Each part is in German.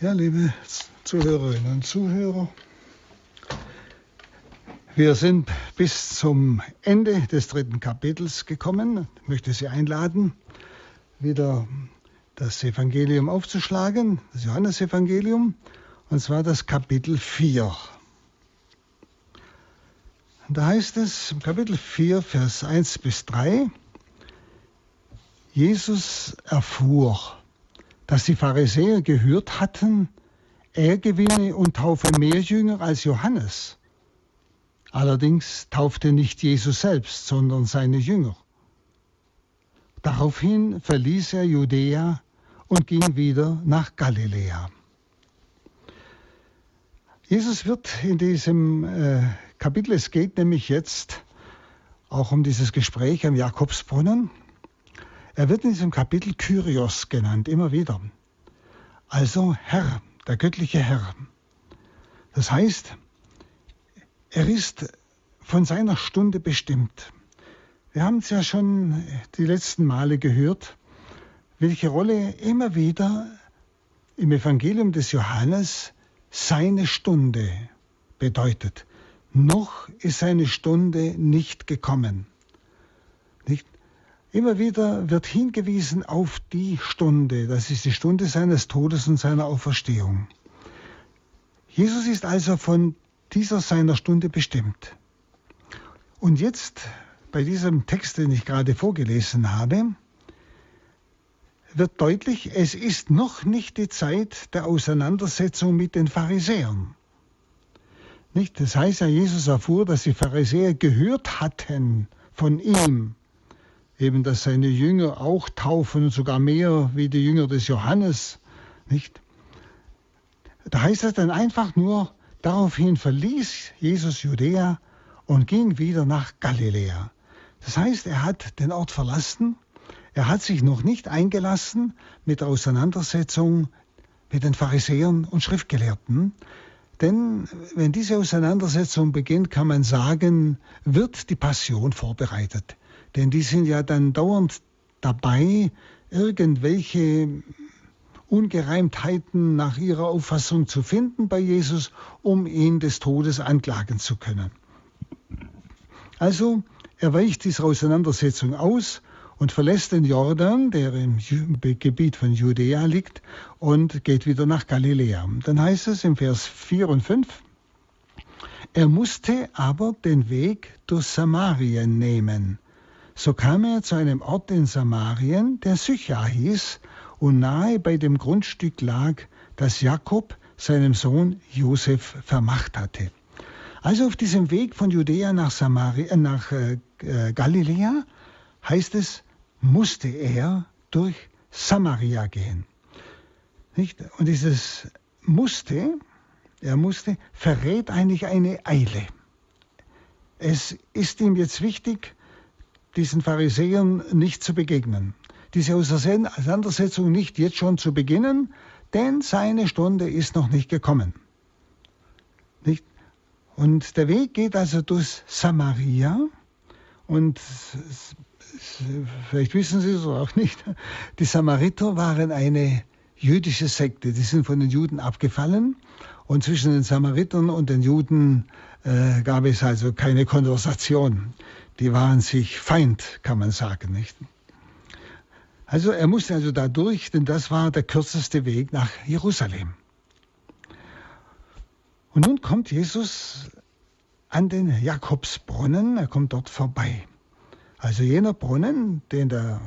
Ja, liebe Zuhörerinnen und Zuhörer, wir sind bis zum Ende des dritten Kapitels gekommen. Ich möchte Sie einladen, wieder das Evangelium aufzuschlagen, das Johannesevangelium, und zwar das Kapitel 4. Da heißt es im Kapitel 4, Vers 1 bis 3, Jesus erfuhr, dass die Pharisäer gehört hatten, er gewinne und taufe mehr Jünger als Johannes. Allerdings taufte nicht Jesus selbst, sondern seine Jünger. Daraufhin verließ er Judäa und ging wieder nach Galiläa. Jesus wird in diesem äh, Kapitel, es geht nämlich jetzt auch um dieses Gespräch am Jakobsbrunnen, er wird in diesem Kapitel Kyrios genannt, immer wieder. Also Herr, der göttliche Herr. Das heißt, er ist von seiner Stunde bestimmt. Wir haben es ja schon die letzten Male gehört, welche Rolle immer wieder im Evangelium des Johannes seine Stunde bedeutet. Noch ist seine Stunde nicht gekommen. Immer wieder wird hingewiesen auf die Stunde, das ist die Stunde seines Todes und seiner Auferstehung. Jesus ist also von dieser seiner Stunde bestimmt. Und jetzt, bei diesem Text, den ich gerade vorgelesen habe, wird deutlich, es ist noch nicht die Zeit der Auseinandersetzung mit den Pharisäern. Nicht? Das heißt ja, Jesus erfuhr, dass die Pharisäer gehört hatten von ihm, eben dass seine Jünger auch taufen und sogar mehr wie die Jünger des Johannes, nicht? Da heißt es dann einfach nur, daraufhin verließ Jesus Judäa und ging wieder nach Galiläa. Das heißt, er hat den Ort verlassen, er hat sich noch nicht eingelassen mit der Auseinandersetzung mit den Pharisäern und Schriftgelehrten, denn wenn diese Auseinandersetzung beginnt, kann man sagen, wird die Passion vorbereitet. Denn die sind ja dann dauernd dabei, irgendwelche Ungereimtheiten nach ihrer Auffassung zu finden bei Jesus, um ihn des Todes anklagen zu können. Also er weicht dieser Auseinandersetzung aus und verlässt den Jordan, der im Gebiet von Judäa liegt, und geht wieder nach Galiläa. Dann heißt es im Vers 4 und 5, er musste aber den Weg durch Samarien nehmen. So kam er zu einem Ort in Samarien, der Sychar hieß und nahe bei dem Grundstück lag, das Jakob seinem Sohn Josef vermacht hatte. Also auf diesem Weg von Judäa nach, Samari, äh, nach äh, äh, Galiläa heißt es, musste er durch Samaria gehen. Nicht? Und dieses musste, er musste, verrät eigentlich eine Eile. Es ist ihm jetzt wichtig, diesen Pharisäern nicht zu begegnen, diese Auseinandersetzung nicht jetzt schon zu beginnen, denn seine Stunde ist noch nicht gekommen. Nicht? Und der Weg geht also durch Samaria. Und vielleicht wissen Sie es auch nicht, die Samariter waren eine jüdische Sekte, die sind von den Juden abgefallen. Und zwischen den Samaritern und den Juden äh, gab es also keine Konversation die waren sich Feind, kann man sagen, nicht? Also er musste also da durch, denn das war der kürzeste Weg nach Jerusalem. Und nun kommt Jesus an den Jakobsbrunnen, er kommt dort vorbei. Also jener Brunnen, den der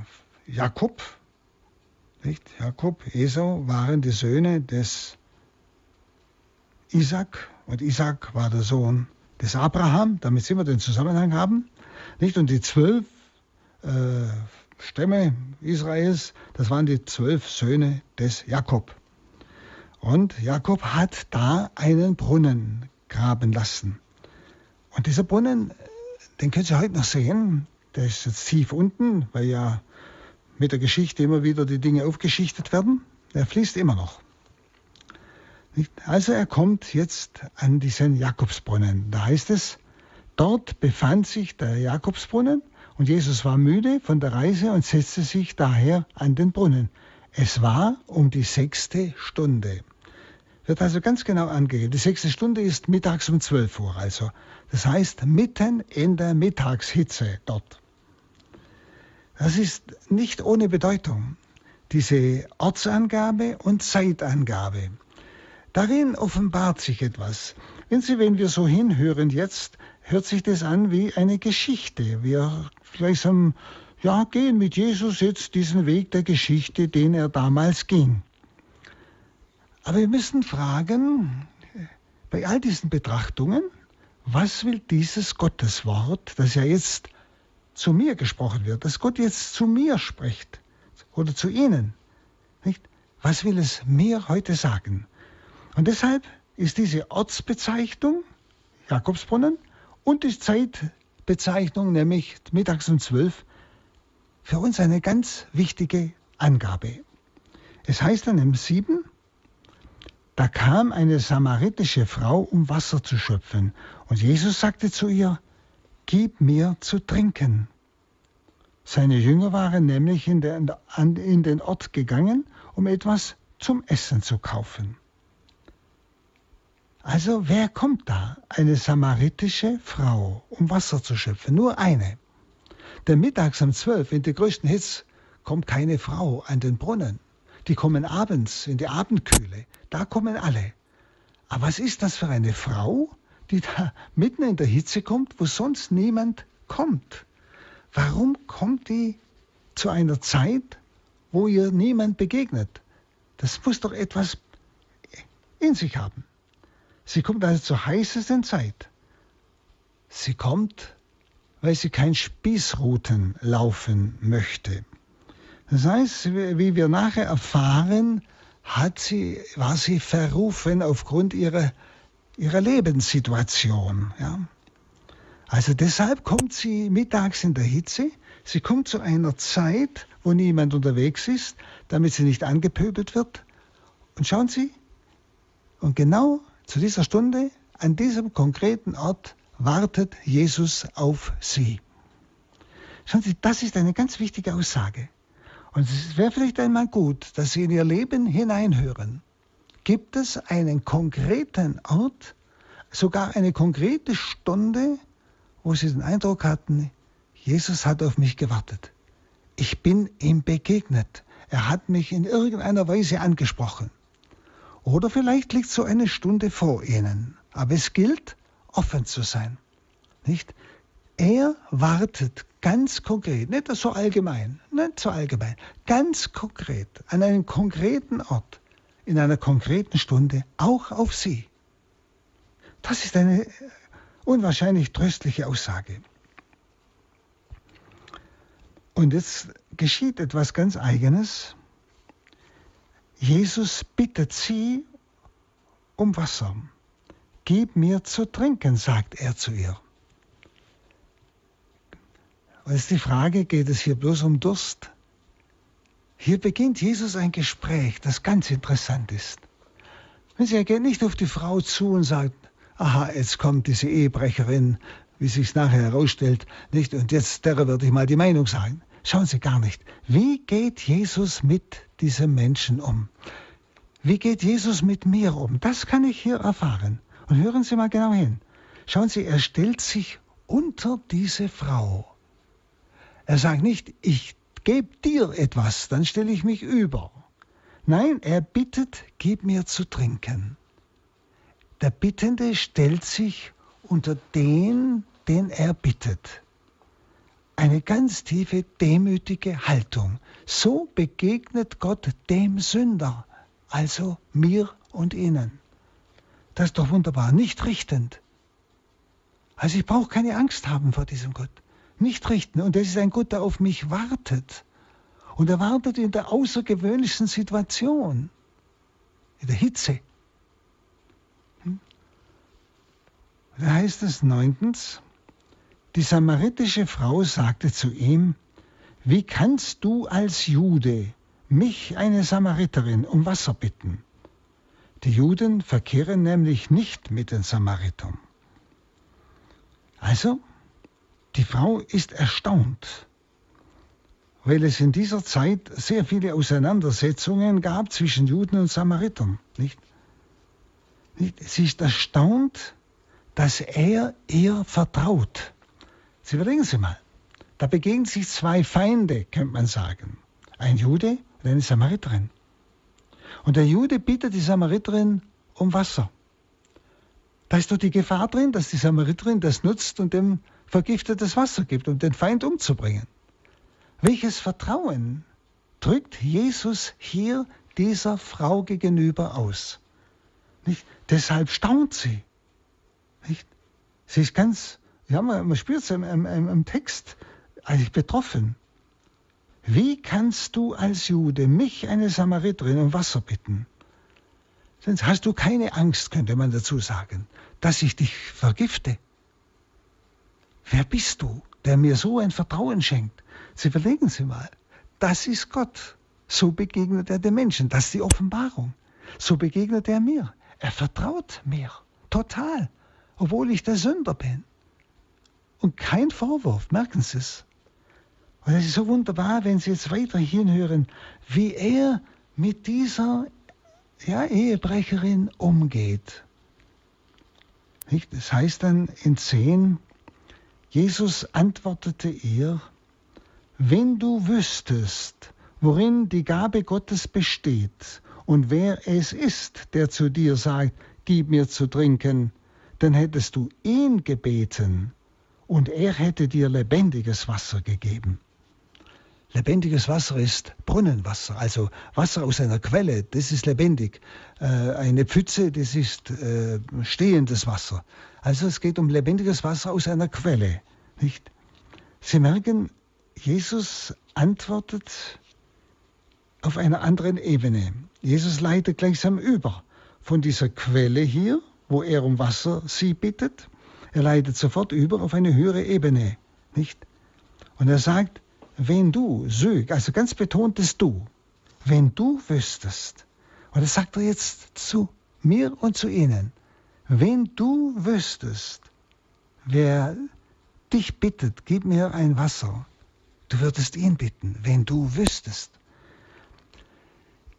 Jakob, nicht? Jakob, Esau waren die Söhne des Isaac und Isaac war der Sohn des Abraham, damit Sie immer den Zusammenhang haben. Nicht? Und die zwölf äh, Stämme Israels, das waren die zwölf Söhne des Jakob. Und Jakob hat da einen Brunnen graben lassen. Und dieser Brunnen, den können Sie heute noch sehen. Der ist jetzt tief unten, weil ja mit der Geschichte immer wieder die Dinge aufgeschichtet werden. Der fließt immer noch. Also er kommt jetzt an diesen Jakobsbrunnen. Da heißt es, Dort befand sich der Jakobsbrunnen und Jesus war müde von der Reise und setzte sich daher an den Brunnen. Es war um die sechste Stunde. Wird also ganz genau angegeben. Die sechste Stunde ist mittags um 12 Uhr, also. Das heißt mitten in der Mittagshitze dort. Das ist nicht ohne Bedeutung, diese Ortsangabe und Zeitangabe. Darin offenbart sich etwas. Wenn Sie, wenn wir so hinhören jetzt, hört sich das an wie eine Geschichte. Wir gleichsam ja, gehen mit Jesus jetzt diesen Weg der Geschichte, den er damals ging. Aber wir müssen fragen, bei all diesen Betrachtungen, was will dieses Gotteswort, das ja jetzt zu mir gesprochen wird, dass Gott jetzt zu mir spricht oder zu Ihnen, nicht? Was will es mir heute sagen? Und deshalb ist diese Ortsbezeichnung Jakobsbrunnen und die Zeitbezeichnung, nämlich mittags um zwölf, für uns eine ganz wichtige Angabe. Es heißt dann im 7, da kam eine samaritische Frau, um Wasser zu schöpfen. Und Jesus sagte zu ihr, Gib mir zu trinken. Seine Jünger waren nämlich in den Ort gegangen, um etwas zum Essen zu kaufen. Also wer kommt da? Eine samaritische Frau, um Wasser zu schöpfen. Nur eine. Denn mittags um zwölf, in der größten Hitze, kommt keine Frau an den Brunnen. Die kommen abends in die Abendkühle. Da kommen alle. Aber was ist das für eine Frau, die da mitten in der Hitze kommt, wo sonst niemand kommt? Warum kommt die zu einer Zeit, wo ihr niemand begegnet? Das muss doch etwas in sich haben. Sie kommt also zur heißesten Zeit. Sie kommt, weil sie kein Spießruten laufen möchte. Das heißt, wie wir nachher erfahren, hat sie, war sie verrufen aufgrund ihrer, ihrer Lebenssituation. Ja. Also deshalb kommt sie mittags in der Hitze. Sie kommt zu einer Zeit, wo niemand unterwegs ist, damit sie nicht angepöbelt wird. Und schauen Sie, und genau zu dieser Stunde, an diesem konkreten Ort, wartet Jesus auf Sie. Schauen Sie, das ist eine ganz wichtige Aussage. Und es wäre vielleicht einmal gut, dass Sie in Ihr Leben hineinhören. Gibt es einen konkreten Ort, sogar eine konkrete Stunde, wo Sie den Eindruck hatten, Jesus hat auf mich gewartet. Ich bin ihm begegnet. Er hat mich in irgendeiner Weise angesprochen. Oder vielleicht liegt so eine Stunde vor Ihnen. Aber es gilt, offen zu sein. Nicht? Er wartet ganz konkret, nicht so allgemein, nicht so allgemein, ganz konkret, an einem konkreten Ort, in einer konkreten Stunde, auch auf Sie. Das ist eine unwahrscheinlich tröstliche Aussage. Und jetzt geschieht etwas ganz Eigenes. Jesus bittet sie um Wasser. Gib mir zu trinken, sagt er zu ihr. Und ist die Frage, geht es hier bloß um Durst? Hier beginnt Jesus ein Gespräch, das ganz interessant ist. Er geht nicht auf die Frau zu und sagt, aha, jetzt kommt diese Ehebrecherin, wie sich nachher herausstellt, nicht, und jetzt der würde ich mal die Meinung sagen. Schauen Sie gar nicht. Wie geht Jesus mit diesem Menschen um? Wie geht Jesus mit mir um? Das kann ich hier erfahren. Und hören Sie mal genau hin. Schauen Sie, er stellt sich unter diese Frau. Er sagt nicht, ich gebe dir etwas, dann stelle ich mich über. Nein, er bittet, gib mir zu trinken. Der Bittende stellt sich unter den, den er bittet. Eine ganz tiefe, demütige Haltung. So begegnet Gott dem Sünder, also mir und Ihnen. Das ist doch wunderbar, nicht richtend. Also ich brauche keine Angst haben vor diesem Gott nicht richten. Und das ist ein Gott, der auf mich wartet. Und er wartet in der außergewöhnlichsten Situation, in der Hitze. Hm? Da heißt es neuntens, die samaritische Frau sagte zu ihm, wie kannst du als Jude mich, eine Samariterin, um Wasser bitten? Die Juden verkehren nämlich nicht mit den Samaritern. Also die Frau ist erstaunt, weil es in dieser Zeit sehr viele Auseinandersetzungen gab zwischen Juden und Samaritern. Nicht? Sie ist erstaunt, dass er ihr vertraut. Sie überlegen Sie mal, da begegnen sich zwei Feinde, könnte man sagen. Ein Jude und eine Samariterin. Und der Jude bittet die Samariterin um Wasser. Da ist doch die Gefahr drin, dass die Samariterin das nutzt und dem vergiftetes Wasser gibt, um den Feind umzubringen. Welches Vertrauen drückt Jesus hier dieser Frau gegenüber aus? Nicht? Deshalb staunt sie. Nicht? Sie ist ganz, ja, man, man spürt es im, im, im Text, eigentlich betroffen. Wie kannst du als Jude mich, eine Samariterin, um Wasser bitten? Sonst hast du keine Angst, könnte man dazu sagen, dass ich dich vergifte. Wer bist du, der mir so ein Vertrauen schenkt? Sie überlegen Sie mal. Das ist Gott. So begegnet er den Menschen. Das ist die Offenbarung. So begegnet er mir. Er vertraut mir. Total. Obwohl ich der Sünder bin. Und kein Vorwurf. Merken Sie es. Und es ist so wunderbar, wenn Sie jetzt weiter hinhören, wie er mit dieser ja, Ehebrecherin umgeht. Das heißt dann in 10, Jesus antwortete ihr, wenn du wüsstest, worin die Gabe Gottes besteht und wer es ist, der zu dir sagt, gib mir zu trinken, dann hättest du ihn gebeten und er hätte dir lebendiges Wasser gegeben. Lebendiges Wasser ist Brunnenwasser, also Wasser aus einer Quelle, das ist lebendig. Äh, eine Pfütze, das ist äh, stehendes Wasser. Also es geht um lebendiges Wasser aus einer Quelle. Nicht? Sie merken, Jesus antwortet auf einer anderen Ebene. Jesus leitet gleichsam über von dieser Quelle hier, wo er um Wasser sie bittet. Er leitet sofort über auf eine höhere Ebene. Nicht? Und er sagt, wenn du, Sög, also ganz betontes Du, wenn du wüsstest, und das sagt er jetzt zu mir und zu Ihnen, wenn du wüsstest, wer dich bittet, gib mir ein Wasser, du würdest ihn bitten, wenn du wüsstest.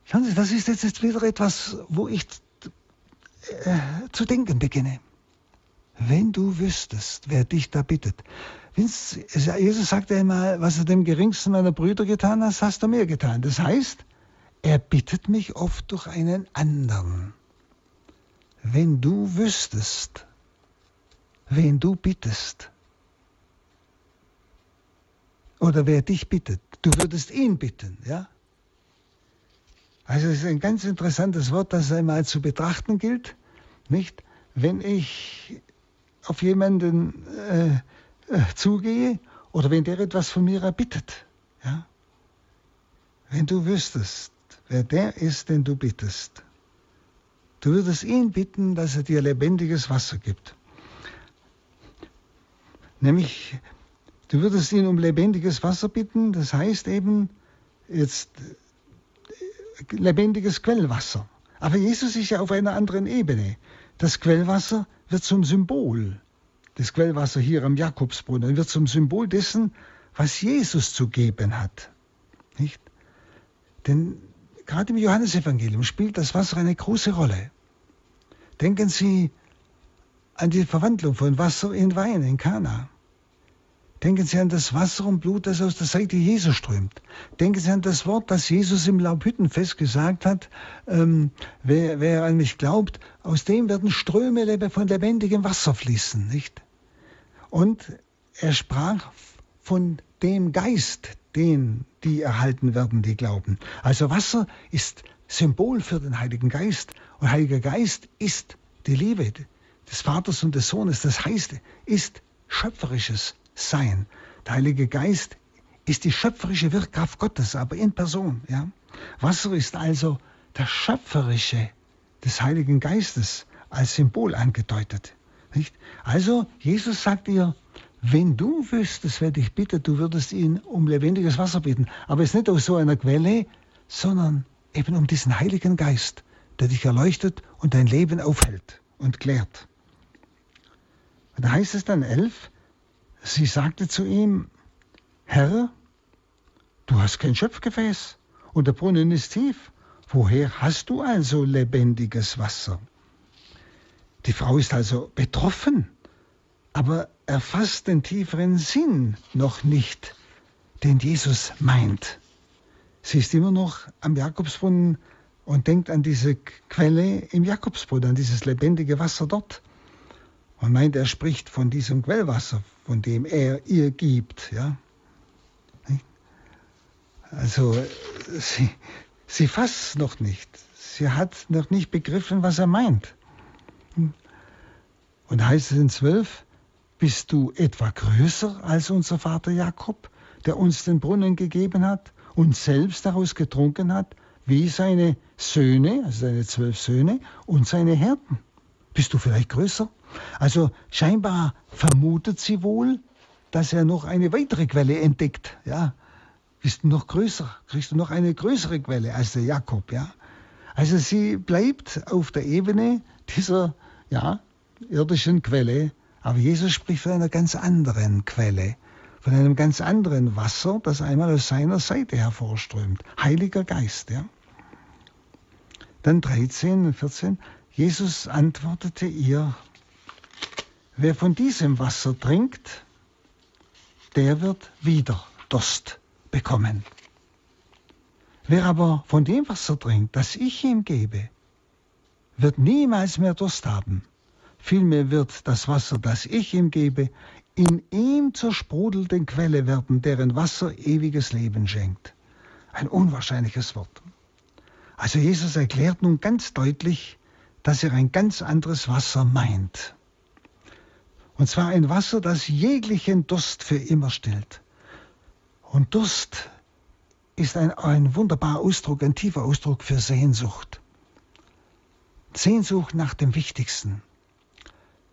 Schauen Sie, das ist jetzt wieder etwas, wo ich äh, zu denken beginne. Wenn du wüsstest, wer dich da bittet. Jesus sagte einmal, was er dem geringsten meiner Brüder getan hat, hast du mir getan. Das heißt, er bittet mich oft durch einen anderen. Wenn du wüsstest, wen du bittest, oder wer dich bittet, du würdest ihn bitten, ja? Also es ist ein ganz interessantes Wort, das einmal zu betrachten gilt, nicht? Wenn ich auf jemanden äh, äh, zugehe oder wenn der etwas von mir erbittet. Ja? Wenn du wüsstest, wer der ist, den du bittest, du würdest ihn bitten, dass er dir lebendiges Wasser gibt. Nämlich, du würdest ihn um lebendiges Wasser bitten, das heißt eben jetzt äh, lebendiges Quellwasser. Aber Jesus ist ja auf einer anderen Ebene. Das Quellwasser wird zum Symbol das Quellwasser hier am Jakobsbrunnen wird zum Symbol dessen, was Jesus zu geben hat. Nicht? Denn gerade im Johannesevangelium spielt das Wasser eine große Rolle. Denken Sie an die Verwandlung von Wasser in Wein in Kana. Denken Sie an das Wasser und Blut, das aus der Seite Jesu strömt. Denken Sie an das Wort, das Jesus im Laubhüttenfest gesagt hat, ähm, wer, wer, an mich glaubt, aus dem werden Ströme von lebendigem Wasser fließen, nicht? Und er sprach von dem Geist, den die erhalten werden, die glauben. Also Wasser ist Symbol für den Heiligen Geist und Heiliger Geist ist die Liebe des Vaters und des Sohnes. Das heißt, ist schöpferisches sein. Der Heilige Geist ist die schöpferische Wirkkraft Gottes, aber in Person. Ja? Wasser ist also der schöpferische des Heiligen Geistes als Symbol angedeutet. Nicht? Also Jesus sagt ihr, wenn du wüsstest, wer dich bittet, du würdest ihn um lebendiges Wasser bitten. Aber es ist nicht aus so einer Quelle, sondern eben um diesen Heiligen Geist, der dich erleuchtet und dein Leben aufhält und klärt. Und da heißt es dann elf, Sie sagte zu ihm, Herr, du hast kein Schöpfgefäß und der Brunnen ist tief. Woher hast du also lebendiges Wasser? Die Frau ist also betroffen, aber erfasst den tieferen Sinn noch nicht, den Jesus meint. Sie ist immer noch am Jakobsbrunnen und denkt an diese Quelle im Jakobsbrunnen, an dieses lebendige Wasser dort. Und meint, er spricht von diesem Quellwasser, von dem er ihr gibt. Ja? Also sie, sie fasst es noch nicht. Sie hat noch nicht begriffen, was er meint. Und heißt es in 12, bist du etwa größer als unser Vater Jakob, der uns den Brunnen gegeben hat und selbst daraus getrunken hat, wie seine Söhne, also seine zwölf Söhne und seine Herden? Bist du vielleicht größer? Also scheinbar vermutet sie wohl, dass er noch eine weitere Quelle entdeckt. Ja, bist du noch größer, kriegst du noch eine größere Quelle als der Jakob. Ja, also sie bleibt auf der Ebene dieser ja, irdischen Quelle, aber Jesus spricht von einer ganz anderen Quelle, von einem ganz anderen Wasser, das einmal aus seiner Seite hervorströmt. Heiliger Geist. Ja. Dann 13 und 14. Jesus antwortete ihr, wer von diesem Wasser trinkt, der wird wieder Durst bekommen. Wer aber von dem Wasser trinkt, das ich ihm gebe, wird niemals mehr Durst haben. Vielmehr wird das Wasser, das ich ihm gebe, in ihm zur sprudelnden Quelle werden, deren Wasser ewiges Leben schenkt. Ein unwahrscheinliches Wort. Also Jesus erklärt nun ganz deutlich, dass er ein ganz anderes Wasser meint. Und zwar ein Wasser, das jeglichen Durst für immer stillt. Und Durst ist ein, ein wunderbarer Ausdruck, ein tiefer Ausdruck für Sehnsucht. Sehnsucht nach dem Wichtigsten.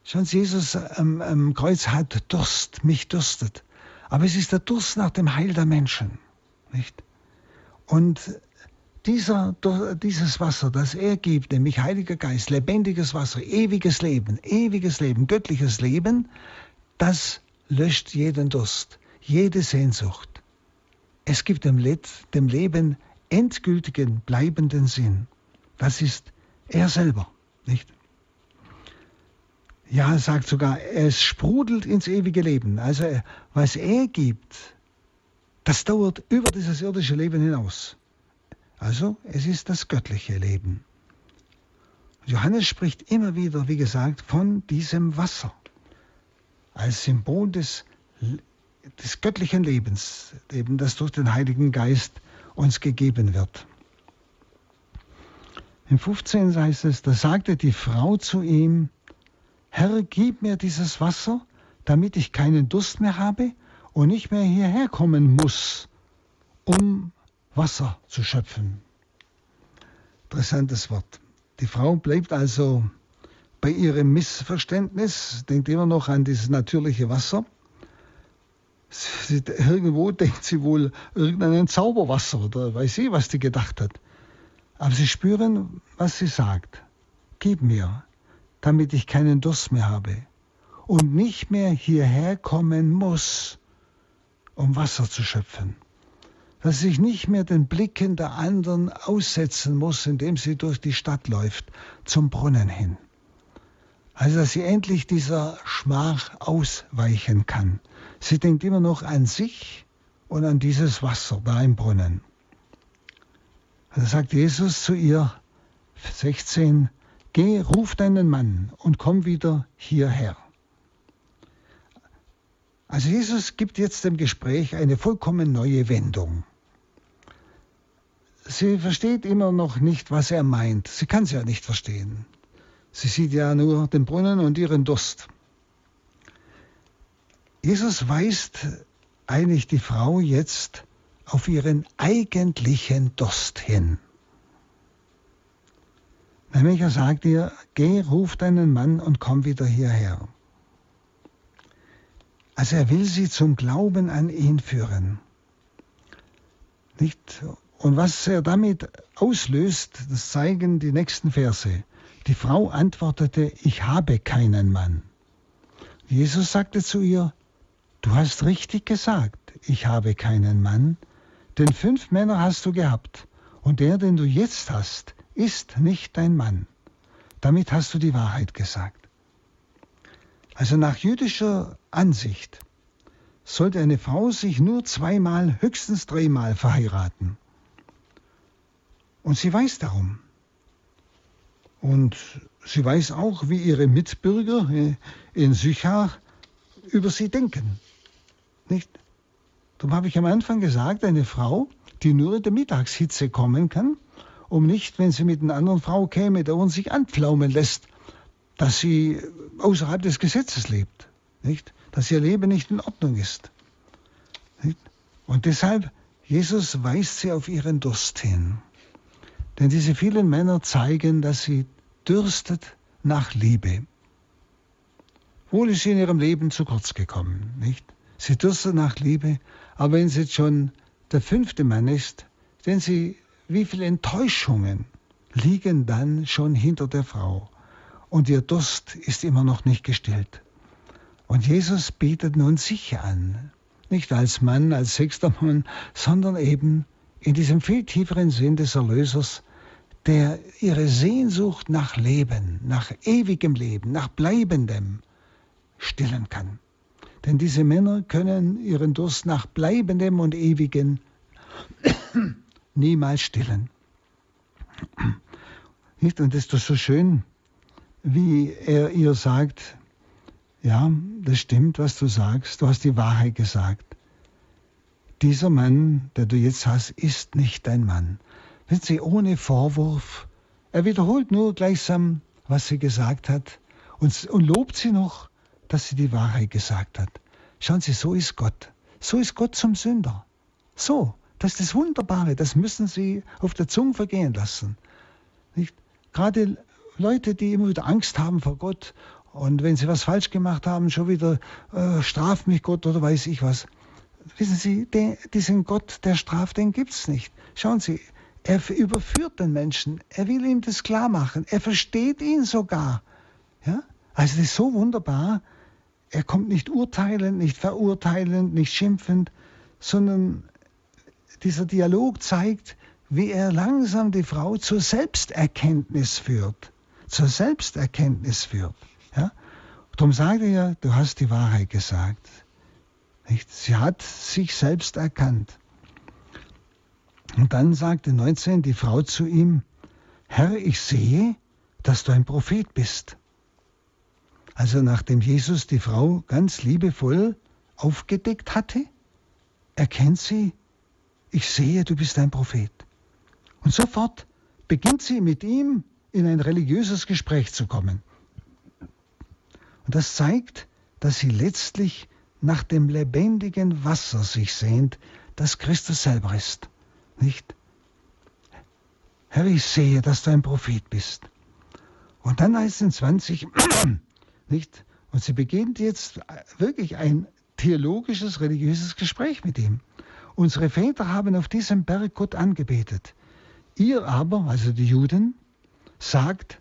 Schon Jesus am, am Kreuz hat Durst, mich durstet. Aber es ist der Durst nach dem Heil der Menschen. Nicht? Und dieser, dieses Wasser, das er gibt, nämlich Heiliger Geist, lebendiges Wasser, ewiges Leben, ewiges Leben, göttliches Leben, das löscht jeden Durst, jede Sehnsucht. Es gibt dem, Le dem Leben endgültigen, bleibenden Sinn. Das ist er selber, nicht? Ja, er sagt sogar, es sprudelt ins ewige Leben. Also was er gibt, das dauert über dieses irdische Leben hinaus. Also es ist das göttliche Leben. Johannes spricht immer wieder, wie gesagt, von diesem Wasser als Symbol des, des göttlichen Lebens, eben das durch den Heiligen Geist uns gegeben wird. Im 15 heißt es, da sagte die Frau zu ihm, Herr, gib mir dieses Wasser, damit ich keinen Durst mehr habe und nicht mehr hierher kommen muss, um Wasser zu schöpfen. Interessantes Wort. Die Frau bleibt also bei ihrem Missverständnis, denkt immer noch an dieses natürliche Wasser. Sie, irgendwo denkt sie wohl irgendein Zauberwasser oder weiß sie, was die gedacht hat. Aber sie spüren, was sie sagt. Gib mir, damit ich keinen Durst mehr habe und nicht mehr hierher kommen muss, um Wasser zu schöpfen dass sich nicht mehr den Blicken der anderen aussetzen muss, indem sie durch die Stadt läuft, zum Brunnen hin. Also dass sie endlich dieser Schmach ausweichen kann. Sie denkt immer noch an sich und an dieses Wasser da im Brunnen. Da sagt Jesus zu ihr, 16, Geh, ruf deinen Mann und komm wieder hierher. Also Jesus gibt jetzt dem Gespräch eine vollkommen neue Wendung. Sie versteht immer noch nicht, was er meint. Sie kann es ja nicht verstehen. Sie sieht ja nur den Brunnen und ihren Durst. Jesus weist eigentlich die Frau jetzt auf ihren eigentlichen Durst hin. Nämlich er sagt ihr, geh, ruf deinen Mann und komm wieder hierher. Also er will sie zum Glauben an ihn führen. Nicht und was er damit auslöst, das zeigen die nächsten Verse. Die Frau antwortete, ich habe keinen Mann. Jesus sagte zu ihr, du hast richtig gesagt, ich habe keinen Mann, denn fünf Männer hast du gehabt, und der, den du jetzt hast, ist nicht dein Mann. Damit hast du die Wahrheit gesagt. Also nach jüdischer Ansicht sollte eine Frau sich nur zweimal, höchstens dreimal verheiraten. Und sie weiß darum. Und sie weiß auch, wie ihre Mitbürger in Sychar über sie denken. Nicht? Darum habe ich am Anfang gesagt, eine Frau, die nur in der Mittagshitze kommen kann, um nicht, wenn sie mit einer anderen Frau käme, da und sich anpflaumen lässt, dass sie außerhalb des Gesetzes lebt, nicht? Dass ihr Leben nicht in Ordnung ist. Nicht? Und deshalb, Jesus weist sie auf ihren Durst hin. Denn diese vielen Männer zeigen, dass sie dürstet nach Liebe. Wohl ist sie in ihrem Leben zu kurz gekommen, nicht? Sie dürstet nach Liebe, aber wenn sie jetzt schon der fünfte Mann ist, denn sie, wie viele Enttäuschungen liegen dann schon hinter der Frau und ihr Durst ist immer noch nicht gestillt. Und Jesus bietet nun sich an, nicht als Mann, als sechster Mann, sondern eben in diesem viel tieferen Sinn des Erlösers, der ihre Sehnsucht nach Leben, nach ewigem Leben, nach bleibendem stillen kann. Denn diese Männer können ihren Durst nach bleibendem und ewigen niemals stillen. Nicht? Und das ist doch so schön, wie er ihr sagt, ja, das stimmt, was du sagst, du hast die Wahrheit gesagt. Dieser Mann, der du jetzt hast, ist nicht dein Mann. Wenn sie ohne Vorwurf, er wiederholt nur gleichsam, was sie gesagt hat und, und lobt sie noch, dass sie die Wahrheit gesagt hat. Schauen Sie, so ist Gott. So ist Gott zum Sünder. So, das ist das Wunderbare, das müssen Sie auf der Zunge vergehen lassen. Nicht? Gerade Leute, die immer wieder Angst haben vor Gott und wenn sie was falsch gemacht haben, schon wieder äh, straft mich Gott oder weiß ich was. Wissen Sie, den, diesen Gott, der straft, den gibt es nicht. Schauen Sie, er überführt den Menschen. Er will ihm das klar machen. Er versteht ihn sogar. Ja? Also das ist so wunderbar. Er kommt nicht urteilend, nicht verurteilend, nicht schimpfend, sondern dieser Dialog zeigt, wie er langsam die Frau zur Selbsterkenntnis führt. Zur Selbsterkenntnis führt. Ja? Darum sagt er ja, du hast die Wahrheit gesagt. Nicht? Sie hat sich selbst erkannt. Und dann sagte 19 die Frau zu ihm, Herr, ich sehe, dass du ein Prophet bist. Also nachdem Jesus die Frau ganz liebevoll aufgedeckt hatte, erkennt sie, ich sehe, du bist ein Prophet. Und sofort beginnt sie mit ihm in ein religiöses Gespräch zu kommen. Und das zeigt, dass sie letztlich nach dem lebendigen Wasser sich sehnt, das Christus selber ist. Nicht? Herr, ich sehe, dass du ein Prophet bist. Und dann heißt es in 20, nicht? Und sie beginnt jetzt wirklich ein theologisches, religiöses Gespräch mit ihm. Unsere Väter haben auf diesem Berg Gott angebetet. Ihr aber, also die Juden, sagt,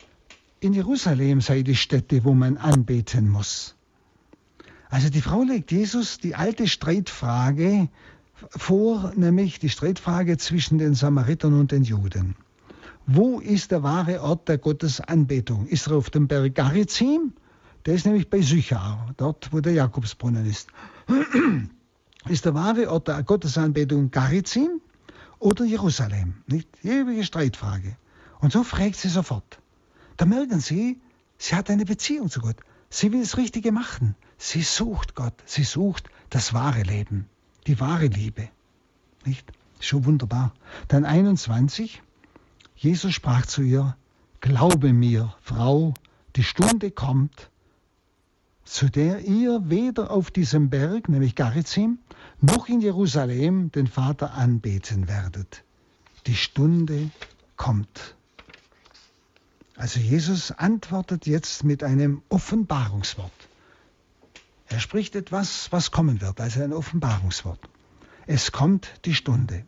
in Jerusalem sei die Stätte, wo man anbeten muss. Also die Frau legt Jesus die alte Streitfrage vor, nämlich die Streitfrage zwischen den Samaritern und den Juden. Wo ist der wahre Ort der Gottesanbetung? Ist er auf dem Berg Garizim? Der ist nämlich bei Sychar, dort wo der Jakobsbrunnen ist. ist der wahre Ort der Gottesanbetung Garizim oder Jerusalem? Nicht? Ewige Streitfrage. Und so fragt sie sofort. Da merken Sie, sie hat eine Beziehung zu Gott. Sie will das Richtige machen. Sie sucht Gott. Sie sucht das wahre Leben, die wahre Liebe. Nicht? Schon wunderbar. Dann 21. Jesus sprach zu ihr, Glaube mir, Frau, die Stunde kommt, zu der ihr weder auf diesem Berg, nämlich Garizim, noch in Jerusalem den Vater anbeten werdet. Die Stunde kommt. Also Jesus antwortet jetzt mit einem Offenbarungswort. Er spricht etwas, was kommen wird, also ein Offenbarungswort. Es kommt die Stunde.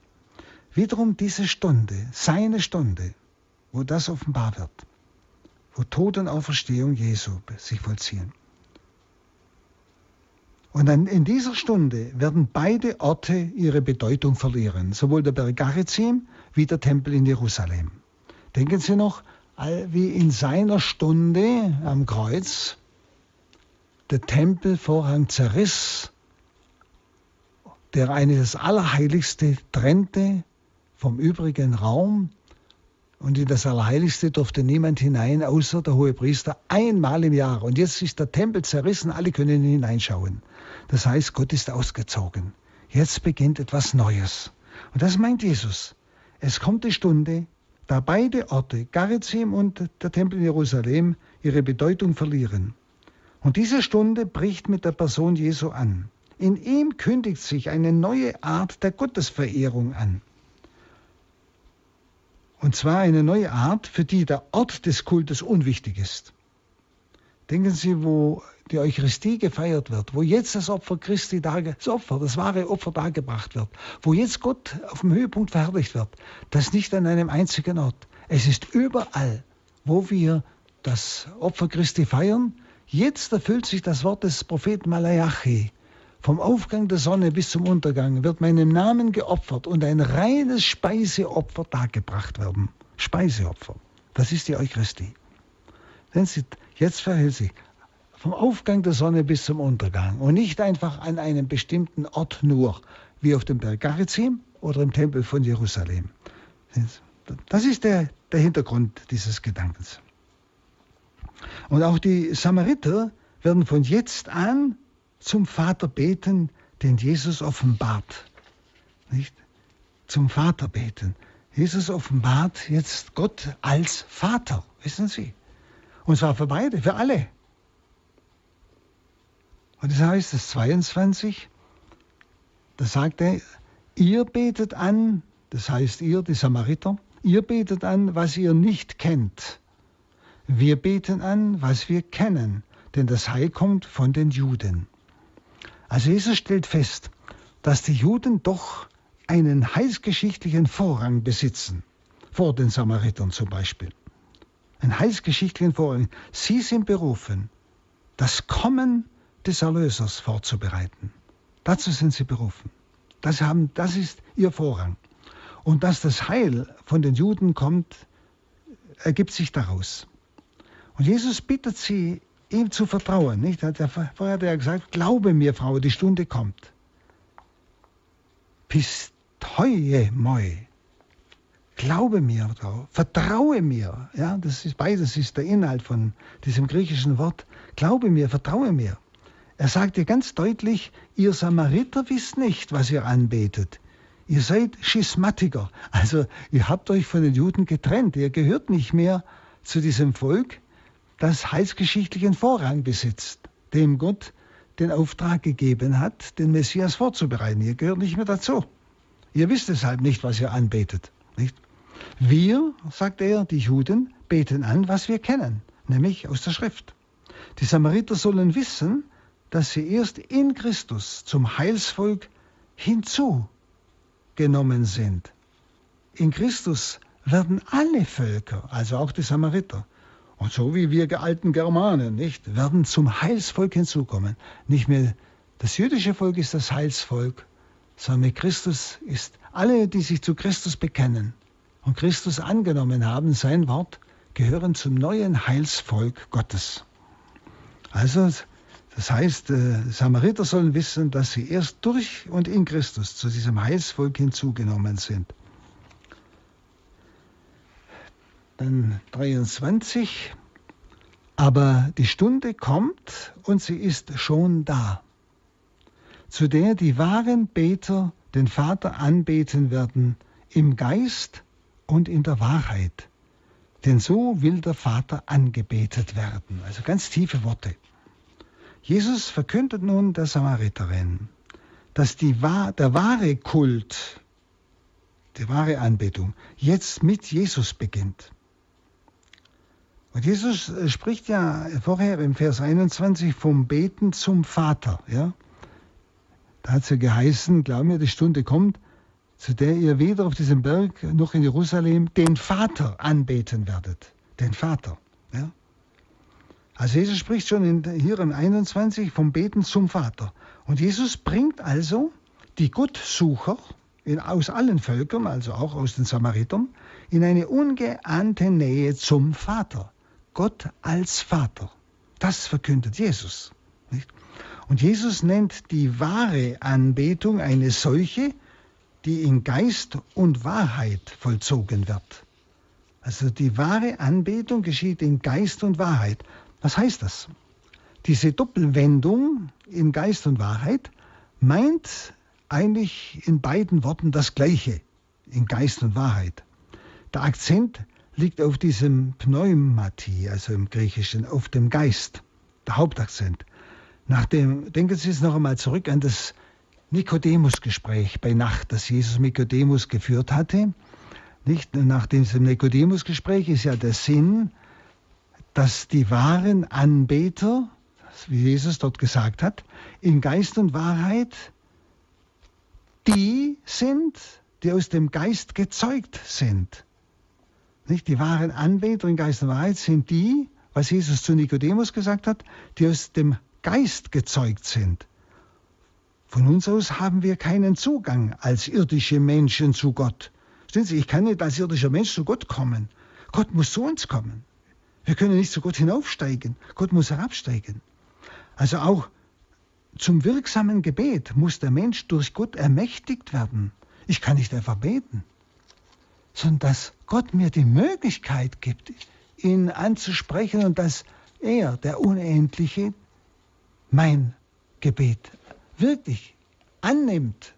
Wiederum diese Stunde, seine Stunde, wo das offenbar wird, wo Tod und Auferstehung Jesu sich vollziehen. Und dann in dieser Stunde werden beide Orte ihre Bedeutung verlieren, sowohl der Berg Garizim wie der Tempel in Jerusalem. Denken Sie noch, wie in seiner Stunde am Kreuz, der Tempelvorhang zerriss, der eine das Allerheiligste trennte vom übrigen Raum. Und in das Allerheiligste durfte niemand hinein, außer der hohe Priester, einmal im Jahr. Und jetzt ist der Tempel zerrissen, alle können hineinschauen. Das heißt, Gott ist ausgezogen. Jetzt beginnt etwas Neues. Und das meint Jesus. Es kommt die Stunde, da beide Orte, Garizim und der Tempel in Jerusalem, ihre Bedeutung verlieren. Und diese Stunde bricht mit der Person Jesu an. In ihm kündigt sich eine neue Art der Gottesverehrung an. Und zwar eine neue Art, für die der Ort des Kultes unwichtig ist. Denken Sie, wo die Eucharistie gefeiert wird, wo jetzt das Opfer Christi, das Opfer, das wahre Opfer dargebracht wird, wo jetzt Gott auf dem Höhepunkt verherrlicht wird, das nicht an einem einzigen Ort. Es ist überall, wo wir das Opfer Christi feiern. Jetzt erfüllt sich das Wort des Propheten Malachi. Vom Aufgang der Sonne bis zum Untergang wird meinem Namen geopfert und ein reines Speiseopfer dargebracht werden. Speiseopfer. Das ist die Eucharistie. Denn jetzt verhält sich vom Aufgang der Sonne bis zum Untergang und nicht einfach an einem bestimmten Ort nur, wie auf dem Berg Garizim oder im Tempel von Jerusalem. Das ist der, der Hintergrund dieses Gedankens. Und auch die Samariter werden von jetzt an zum Vater beten, den Jesus offenbart. Nicht? Zum Vater beten. Jesus offenbart jetzt Gott als Vater, wissen Sie. Und zwar für beide, für alle. Und das heißt, das 22, da sagt er, ihr betet an, das heißt ihr, die Samariter, ihr betet an, was ihr nicht kennt. Wir beten an, was wir kennen, denn das Heil kommt von den Juden. Also Jesus stellt fest, dass die Juden doch einen heilsgeschichtlichen Vorrang besitzen, vor den Samaritern zum Beispiel. Einen heilsgeschichtlichen Vorrang. Sie sind berufen, das Kommen des Erlösers vorzubereiten. Dazu sind sie berufen. Das, haben, das ist ihr Vorrang. Und dass das Heil von den Juden kommt, ergibt sich daraus. Und Jesus bittet sie, ihm zu vertrauen. Nicht? Vorher hat er gesagt, glaube mir, Frau, die Stunde kommt. Pisteue moi. Glaube mir, Frau, vertraue mir. Ja, das ist beides ist der Inhalt von diesem griechischen Wort. Glaube mir, vertraue mir. Er sagte ganz deutlich, ihr Samariter wisst nicht, was ihr anbetet. Ihr seid Schismatiker, also ihr habt euch von den Juden getrennt. Ihr gehört nicht mehr zu diesem Volk, das heilsgeschichtlichen Vorrang besitzt, dem Gott den Auftrag gegeben hat, den Messias vorzubereiten. Ihr gehört nicht mehr dazu. Ihr wisst deshalb nicht, was ihr anbetet. Nicht? Wir, sagt er, die Juden, beten an, was wir kennen, nämlich aus der Schrift. Die Samariter sollen wissen, dass sie erst in Christus zum Heilsvolk hinzugenommen sind. In Christus werden alle Völker, also auch die Samariter, und so wie wir alten Germanen, nicht, werden zum Heilsvolk hinzukommen. Nicht mehr das jüdische Volk ist das Heilsvolk, sondern mit Christus ist alle, die sich zu Christus bekennen und Christus angenommen haben, sein Wort, gehören zum neuen Heilsvolk Gottes. Also, das heißt, äh, Samariter sollen wissen, dass sie erst durch und in Christus zu diesem Heilsvolk hinzugenommen sind. Dann 23. Aber die Stunde kommt und sie ist schon da, zu der die wahren Beter den Vater anbeten werden, im Geist und in der Wahrheit. Denn so will der Vater angebetet werden. Also ganz tiefe Worte. Jesus verkündet nun der Samariterin, dass die, der wahre Kult, die wahre Anbetung jetzt mit Jesus beginnt. Und Jesus äh, spricht ja vorher im Vers 21 vom Beten zum Vater. Ja? Da hat es ja geheißen, glaub mir, die Stunde kommt, zu der ihr weder auf diesem Berg noch in Jerusalem den Vater anbeten werdet. Den Vater. Also Jesus spricht schon in, hier im 21 vom Beten zum Vater. Und Jesus bringt also die Gottsucher in, aus allen Völkern, also auch aus den Samaritern, in eine ungeahnte Nähe zum Vater. Gott als Vater. Das verkündet Jesus. Nicht? Und Jesus nennt die wahre Anbetung eine solche, die in Geist und Wahrheit vollzogen wird. Also die wahre Anbetung geschieht in Geist und Wahrheit. Was heißt das? Diese Doppelwendung in Geist und Wahrheit meint eigentlich in beiden Worten das Gleiche, in Geist und Wahrheit. Der Akzent liegt auf diesem Pneumati, also im Griechischen, auf dem Geist, der Hauptakzent. Nachdem, denken Sie jetzt noch einmal zurück an das Nikodemus-Gespräch bei Nacht, das Jesus Nikodemus geführt hatte. Nicht? Nach diesem Nikodemus-Gespräch ist ja der Sinn, dass die wahren Anbeter, wie Jesus dort gesagt hat, in Geist und Wahrheit die sind, die aus dem Geist gezeugt sind. Nicht? Die wahren Anbeter in Geist und Wahrheit sind die, was Jesus zu Nikodemus gesagt hat, die aus dem Geist gezeugt sind. Von uns aus haben wir keinen Zugang als irdische Menschen zu Gott. Sehen Sie, ich kann nicht als irdischer Mensch zu Gott kommen. Gott muss zu uns kommen. Wir können nicht zu Gott hinaufsteigen. Gott muss herabsteigen. Also auch zum wirksamen Gebet muss der Mensch durch Gott ermächtigt werden. Ich kann nicht einfach beten, sondern dass Gott mir die Möglichkeit gibt, ihn anzusprechen und dass er, der Unendliche, mein Gebet wirklich annimmt,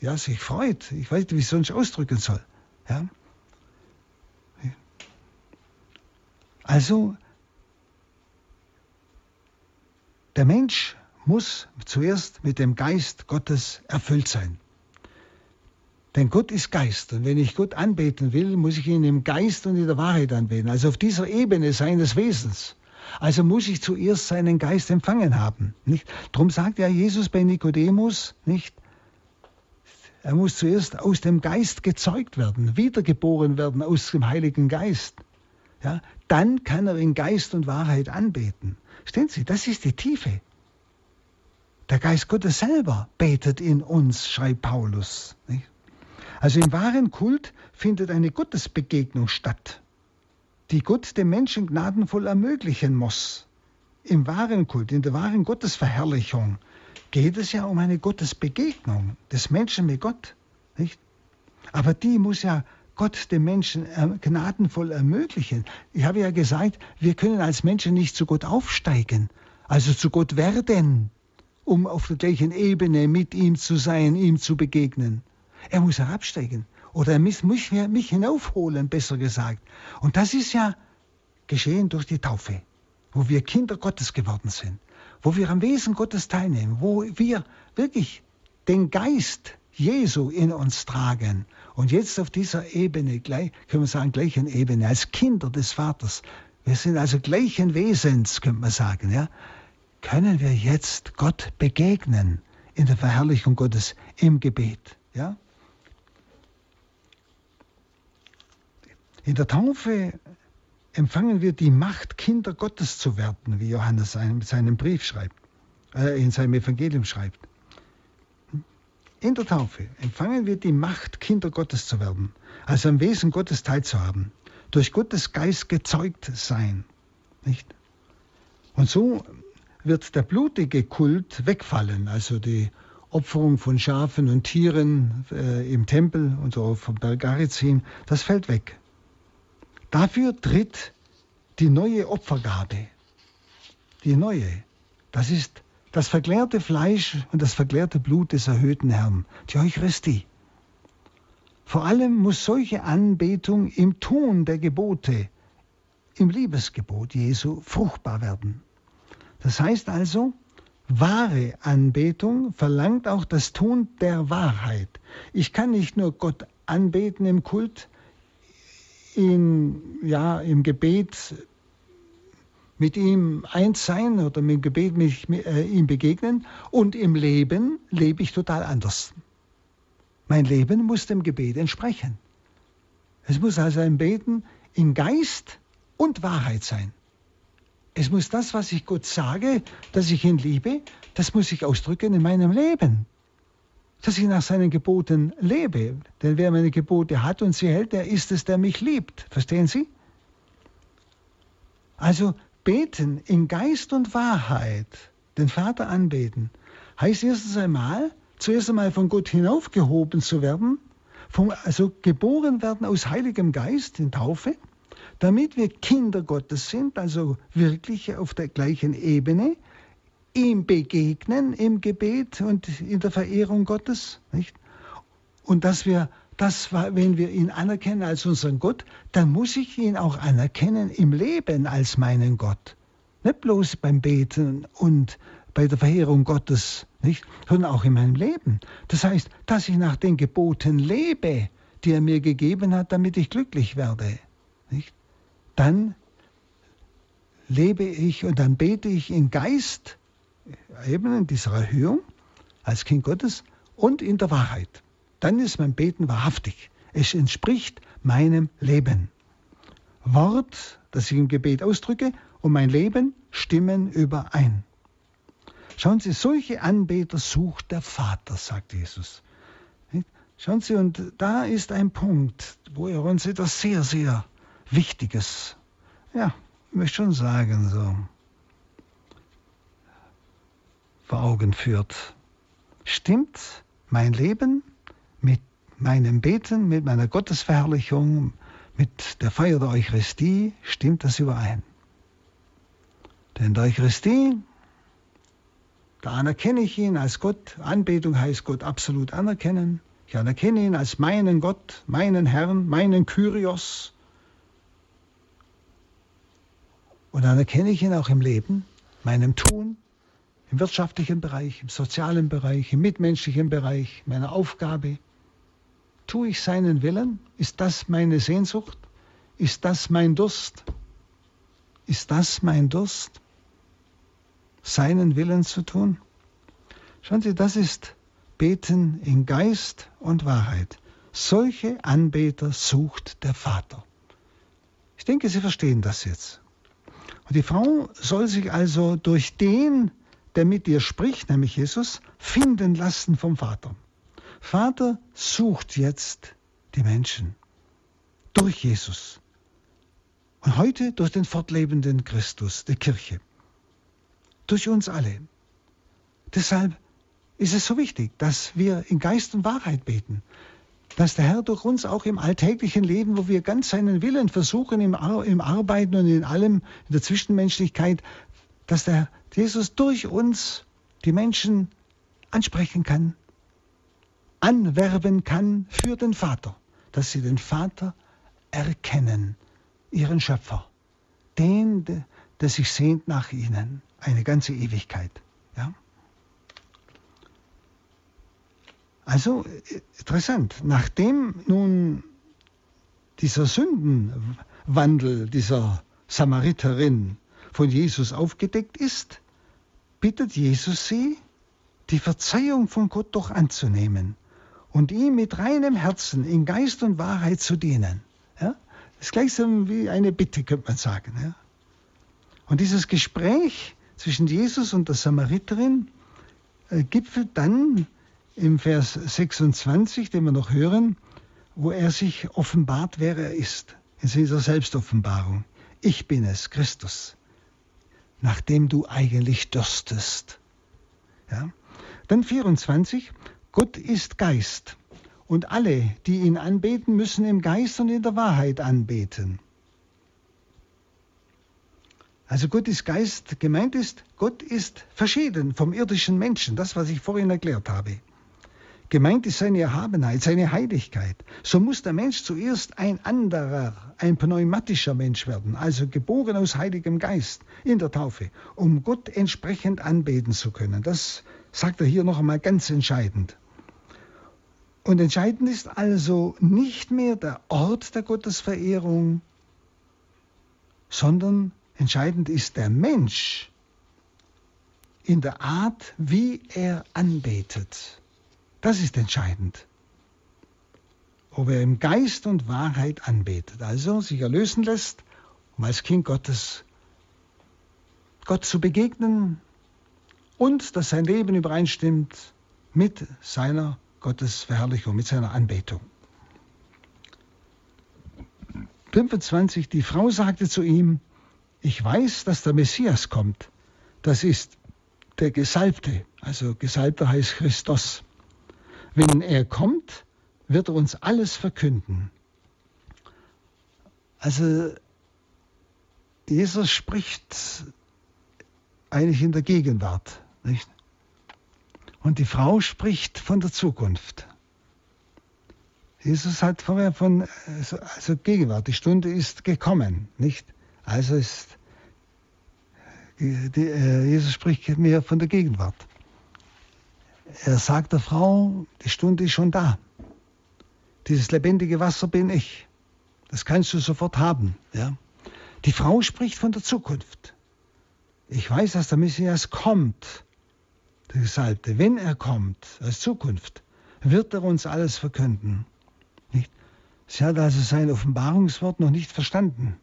ja, sich freut. Ich weiß nicht, wie ich es sonst ausdrücken soll. Ja? Also, der Mensch muss zuerst mit dem Geist Gottes erfüllt sein. Denn Gott ist Geist und wenn ich Gott anbeten will, muss ich ihn im Geist und in der Wahrheit anbeten, also auf dieser Ebene seines Wesens. Also muss ich zuerst seinen Geist empfangen haben. Nicht? Darum sagt ja Jesus bei Nikodemus, nicht? Er muss zuerst aus dem Geist gezeugt werden, wiedergeboren werden aus dem Heiligen Geist. Ja? Dann kann er in Geist und Wahrheit anbeten. Stehen Sie, das ist die Tiefe. Der Geist Gottes selber betet in uns, schreibt Paulus. Also im wahren Kult findet eine Gottesbegegnung statt, die Gott dem Menschen gnadenvoll ermöglichen muss. Im wahren Kult, in der wahren Gottesverherrlichung geht es ja um eine Gottesbegegnung des Menschen mit Gott. Nicht? Aber die muss ja Gott dem Menschen gnadenvoll ermöglichen. Ich habe ja gesagt, wir können als Menschen nicht zu Gott aufsteigen, also zu Gott werden um auf der gleichen Ebene mit ihm zu sein, ihm zu begegnen. Er muss herabsteigen oder er muss mich, mich hinaufholen, besser gesagt. Und das ist ja geschehen durch die Taufe, wo wir Kinder Gottes geworden sind, wo wir am Wesen Gottes teilnehmen, wo wir wirklich den Geist Jesu in uns tragen. Und jetzt auf dieser Ebene, gleich, können wir sagen, gleichen Ebene, als Kinder des Vaters. Wir sind also gleichen Wesens, könnte man sagen, ja können wir jetzt Gott begegnen in der Verherrlichung Gottes im Gebet. Ja? In der Taufe empfangen wir die Macht, Kinder Gottes zu werden, wie Johannes in seinem Brief schreibt, äh, in seinem Evangelium schreibt. In der Taufe empfangen wir die Macht, Kinder Gottes zu werden, also am Wesen Gottes teilzuhaben, durch Gottes Geist gezeugt sein. Nicht? Und so wird der blutige Kult wegfallen, also die Opferung von Schafen und Tieren äh, im Tempel und so vom Berg Garizim, das fällt weg. Dafür tritt die neue Opfergabe. Die neue. Das ist das verklärte Fleisch und das verklärte Blut des erhöhten Herrn, die Eucharistie. Vor allem muss solche Anbetung im Tun der Gebote, im Liebesgebot Jesu fruchtbar werden. Das heißt also, wahre Anbetung verlangt auch das Tun der Wahrheit. Ich kann nicht nur Gott anbeten im Kult, in, ja, im Gebet mit ihm eins sein oder im Gebet mich, äh, ihm begegnen und im Leben lebe ich total anders. Mein Leben muss dem Gebet entsprechen. Es muss also ein Beten in Geist und Wahrheit sein. Es muss das, was ich Gott sage, dass ich ihn liebe, das muss ich ausdrücken in meinem Leben. Dass ich nach seinen Geboten lebe. Denn wer meine Gebote hat und sie hält, der ist es, der mich liebt. Verstehen Sie? Also beten in Geist und Wahrheit den Vater anbeten, heißt erstens einmal, zuerst einmal von Gott hinaufgehoben zu werden, vom, also geboren werden aus Heiligem Geist in Taufe, damit wir Kinder Gottes sind, also wirklich auf der gleichen Ebene, ihm begegnen im Gebet und in der Verehrung Gottes, nicht? Und dass wir das, wenn wir ihn anerkennen als unseren Gott, dann muss ich ihn auch anerkennen im Leben als meinen Gott. Nicht bloß beim Beten und bei der Verehrung Gottes, nicht? sondern auch in meinem Leben. Das heißt, dass ich nach den Geboten lebe, die er mir gegeben hat, damit ich glücklich werde. Nicht? Dann lebe ich und dann bete ich in Geist, eben in dieser Erhöhung, als Kind Gottes und in der Wahrheit. Dann ist mein Beten wahrhaftig. Es entspricht meinem Leben. Wort, das ich im Gebet ausdrücke, und mein Leben stimmen überein. Schauen Sie, solche Anbeter sucht der Vater, sagt Jesus. Schauen Sie, und da ist ein Punkt, wo er uns etwas sehr, sehr Wichtiges, ja, ich möchte schon sagen, so vor Augen führt. Stimmt mein Leben meinem Beten, mit meiner Gottesverherrlichung, mit der Feier der Eucharistie, stimmt das überein? Denn der Eucharistie da anerkenne ich ihn als Gott. Anbetung heißt Gott absolut anerkennen. Ich anerkenne ihn als meinen Gott, meinen Herrn, meinen Kyrios. Und anerkenne ich ihn auch im Leben, meinem Tun, im wirtschaftlichen Bereich, im sozialen Bereich, im mitmenschlichen Bereich, meiner Aufgabe. Tue ich seinen Willen? Ist das meine Sehnsucht? Ist das mein Durst? Ist das mein Durst? seinen Willen zu tun? Schauen Sie, das ist Beten in Geist und Wahrheit. Solche Anbeter sucht der Vater. Ich denke, Sie verstehen das jetzt. Und die Frau soll sich also durch den, der mit ihr spricht, nämlich Jesus, finden lassen vom Vater. Vater sucht jetzt die Menschen durch Jesus. Und heute durch den fortlebenden Christus, die Kirche durch uns alle. Deshalb ist es so wichtig, dass wir in Geist und Wahrheit beten, dass der Herr durch uns auch im alltäglichen Leben, wo wir ganz seinen Willen versuchen, im, Ar im Arbeiten und in allem, in der Zwischenmenschlichkeit, dass der Jesus durch uns die Menschen ansprechen kann, anwerben kann für den Vater, dass sie den Vater erkennen, ihren Schöpfer, den, der sich sehnt nach ihnen eine ganze Ewigkeit. Ja? Also interessant, nachdem nun dieser Sündenwandel dieser Samariterin von Jesus aufgedeckt ist, bittet Jesus sie, die Verzeihung von Gott doch anzunehmen und ihm mit reinem Herzen in Geist und Wahrheit zu dienen. Ja? Das ist gleichsam wie eine Bitte, könnte man sagen. Ja? Und dieses Gespräch zwischen Jesus und der Samariterin äh, gipfelt dann im Vers 26, den wir noch hören, wo er sich offenbart, wer er ist, in dieser Selbstoffenbarung. Ich bin es, Christus, nachdem du eigentlich dürstest. Ja? Dann 24, Gott ist Geist und alle, die ihn anbeten, müssen im Geist und in der Wahrheit anbeten. Also Gott ist Geist, gemeint ist, Gott ist verschieden vom irdischen Menschen, das, was ich vorhin erklärt habe. Gemeint ist seine Erhabenheit, seine Heiligkeit. So muss der Mensch zuerst ein anderer, ein pneumatischer Mensch werden, also geboren aus heiligem Geist in der Taufe, um Gott entsprechend anbeten zu können. Das sagt er hier noch einmal ganz entscheidend. Und entscheidend ist also nicht mehr der Ort der Gottesverehrung, sondern Entscheidend ist der Mensch in der Art, wie er anbetet. Das ist entscheidend. Ob er im Geist und Wahrheit anbetet, also sich erlösen lässt, um als Kind Gottes Gott zu begegnen und dass sein Leben übereinstimmt mit seiner Gottesverherrlichung, mit seiner Anbetung. 25. Die Frau sagte zu ihm, ich weiß, dass der Messias kommt. Das ist der Gesalbte, also Gesalbter heißt Christus. Wenn er kommt, wird er uns alles verkünden. Also Jesus spricht eigentlich in der Gegenwart, nicht? Und die Frau spricht von der Zukunft. Jesus hat vorher von, also, also Gegenwart, die Stunde ist gekommen, nicht? Also ist, die, äh, Jesus spricht mehr von der Gegenwart. Er sagt der Frau, die Stunde ist schon da. Dieses lebendige Wasser bin ich. Das kannst du sofort haben. Ja? Die Frau spricht von der Zukunft. Ich weiß, dass der Messias kommt, der Gesalbte. Wenn er kommt, als Zukunft, wird er uns alles verkünden. Nicht? Sie hat also sein Offenbarungswort noch nicht verstanden.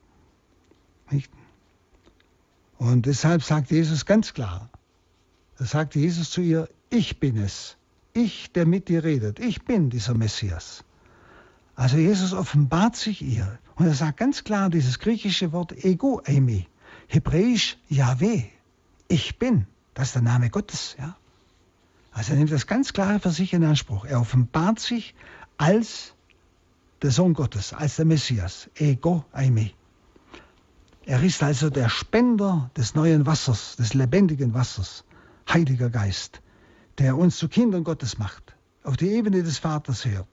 Nicht? Und deshalb sagt Jesus ganz klar, da sagt Jesus zu ihr, ich bin es, ich, der mit dir redet, ich bin dieser Messias. Also Jesus offenbart sich ihr und er sagt ganz klar dieses griechische Wort ego eimi, hebräisch Yahweh, ich bin, das ist der Name Gottes. Ja? Also er nimmt das ganz klar für sich in Anspruch. Er offenbart sich als der Sohn Gottes, als der Messias, ego eimi. Er ist also der Spender des neuen Wassers, des lebendigen Wassers, Heiliger Geist, der uns zu Kindern Gottes macht, auf die Ebene des Vaters hört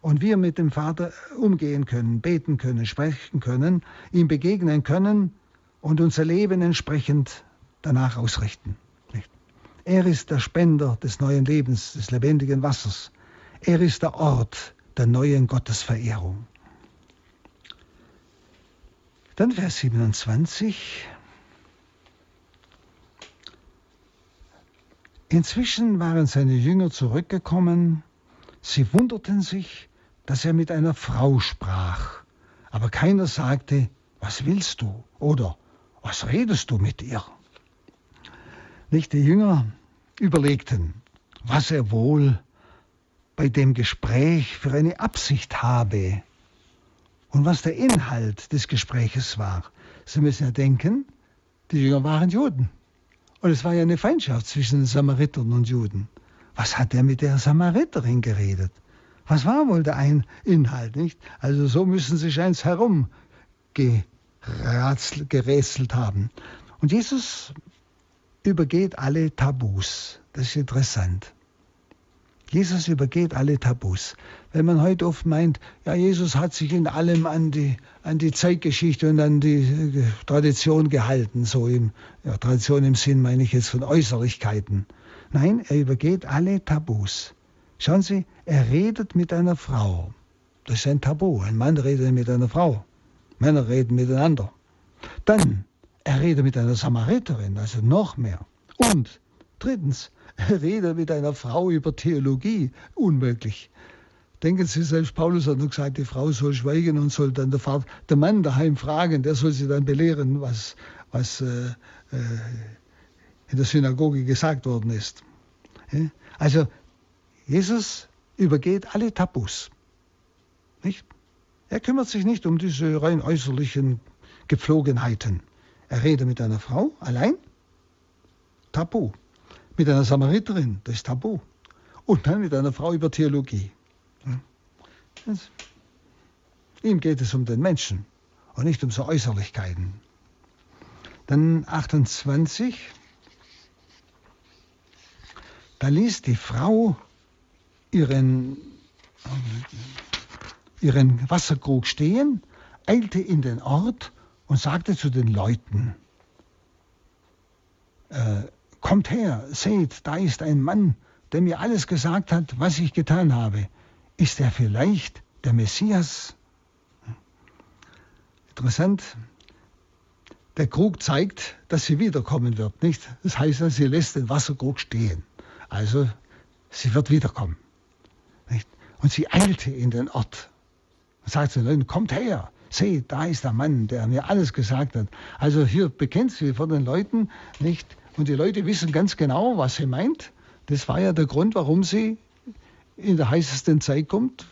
und wir mit dem Vater umgehen können, beten können, sprechen können, ihm begegnen können und unser Leben entsprechend danach ausrichten. Er ist der Spender des neuen Lebens, des lebendigen Wassers. Er ist der Ort der neuen Gottesverehrung. Dann Vers 27. Inzwischen waren seine Jünger zurückgekommen. Sie wunderten sich, dass er mit einer Frau sprach. Aber keiner sagte, was willst du? Oder was redest du mit ihr? Nicht die Jünger überlegten, was er wohl bei dem Gespräch für eine Absicht habe und was der Inhalt des Gespräches war. Sie müssen ja denken, die Jünger waren Juden. Und es war ja eine Feindschaft zwischen den Samaritern und Juden. Was hat er mit der Samariterin geredet? Was war wohl der ein Inhalt, nicht? Also so müssen sie scheins herum gerätselt haben. Und Jesus übergeht alle Tabus. Das ist interessant. Jesus übergeht alle Tabus. Wenn man heute oft meint, ja, Jesus hat sich in allem an die, an die Zeitgeschichte und an die äh, Tradition gehalten, so im, ja, Tradition im Sinn meine ich jetzt von Äußerlichkeiten. Nein, er übergeht alle Tabus. Schauen Sie, er redet mit einer Frau. Das ist ein Tabu. Ein Mann redet mit einer Frau. Männer reden miteinander. Dann, er redet mit einer Samariterin, also noch mehr. Und drittens, Rede mit einer Frau über Theologie, unmöglich. Denken Sie, selbst Paulus hat nur gesagt, die Frau soll schweigen und soll dann der, Vater, der Mann daheim fragen, der soll sie dann belehren, was, was äh, äh, in der Synagoge gesagt worden ist. Also Jesus übergeht alle Tabus. Nicht? Er kümmert sich nicht um diese rein äußerlichen Gepflogenheiten. Er redet mit einer Frau allein. Tabu mit einer Samariterin, das ist tabu. Und dann mit einer Frau über Theologie. Das, ihm geht es um den Menschen und nicht um so Äußerlichkeiten. Dann 28. Da ließ die Frau ihren, ihren Wasserkrug stehen, eilte in den Ort und sagte zu den Leuten, äh, Kommt her, seht, da ist ein Mann, der mir alles gesagt hat, was ich getan habe. Ist er vielleicht der Messias? Interessant. Der Krug zeigt, dass sie wiederkommen wird, nicht? Das heißt, sie lässt den Wasserkrug stehen. Also, sie wird wiederkommen. Nicht? Und sie eilte in den Ort und sagt zu den Leuten, kommt her, seht, da ist der Mann, der mir alles gesagt hat. Also hier bekennt sie vor den Leuten, nicht? Und die Leute wissen ganz genau, was sie meint. Das war ja der Grund, warum sie in der heißesten Zeit kommt,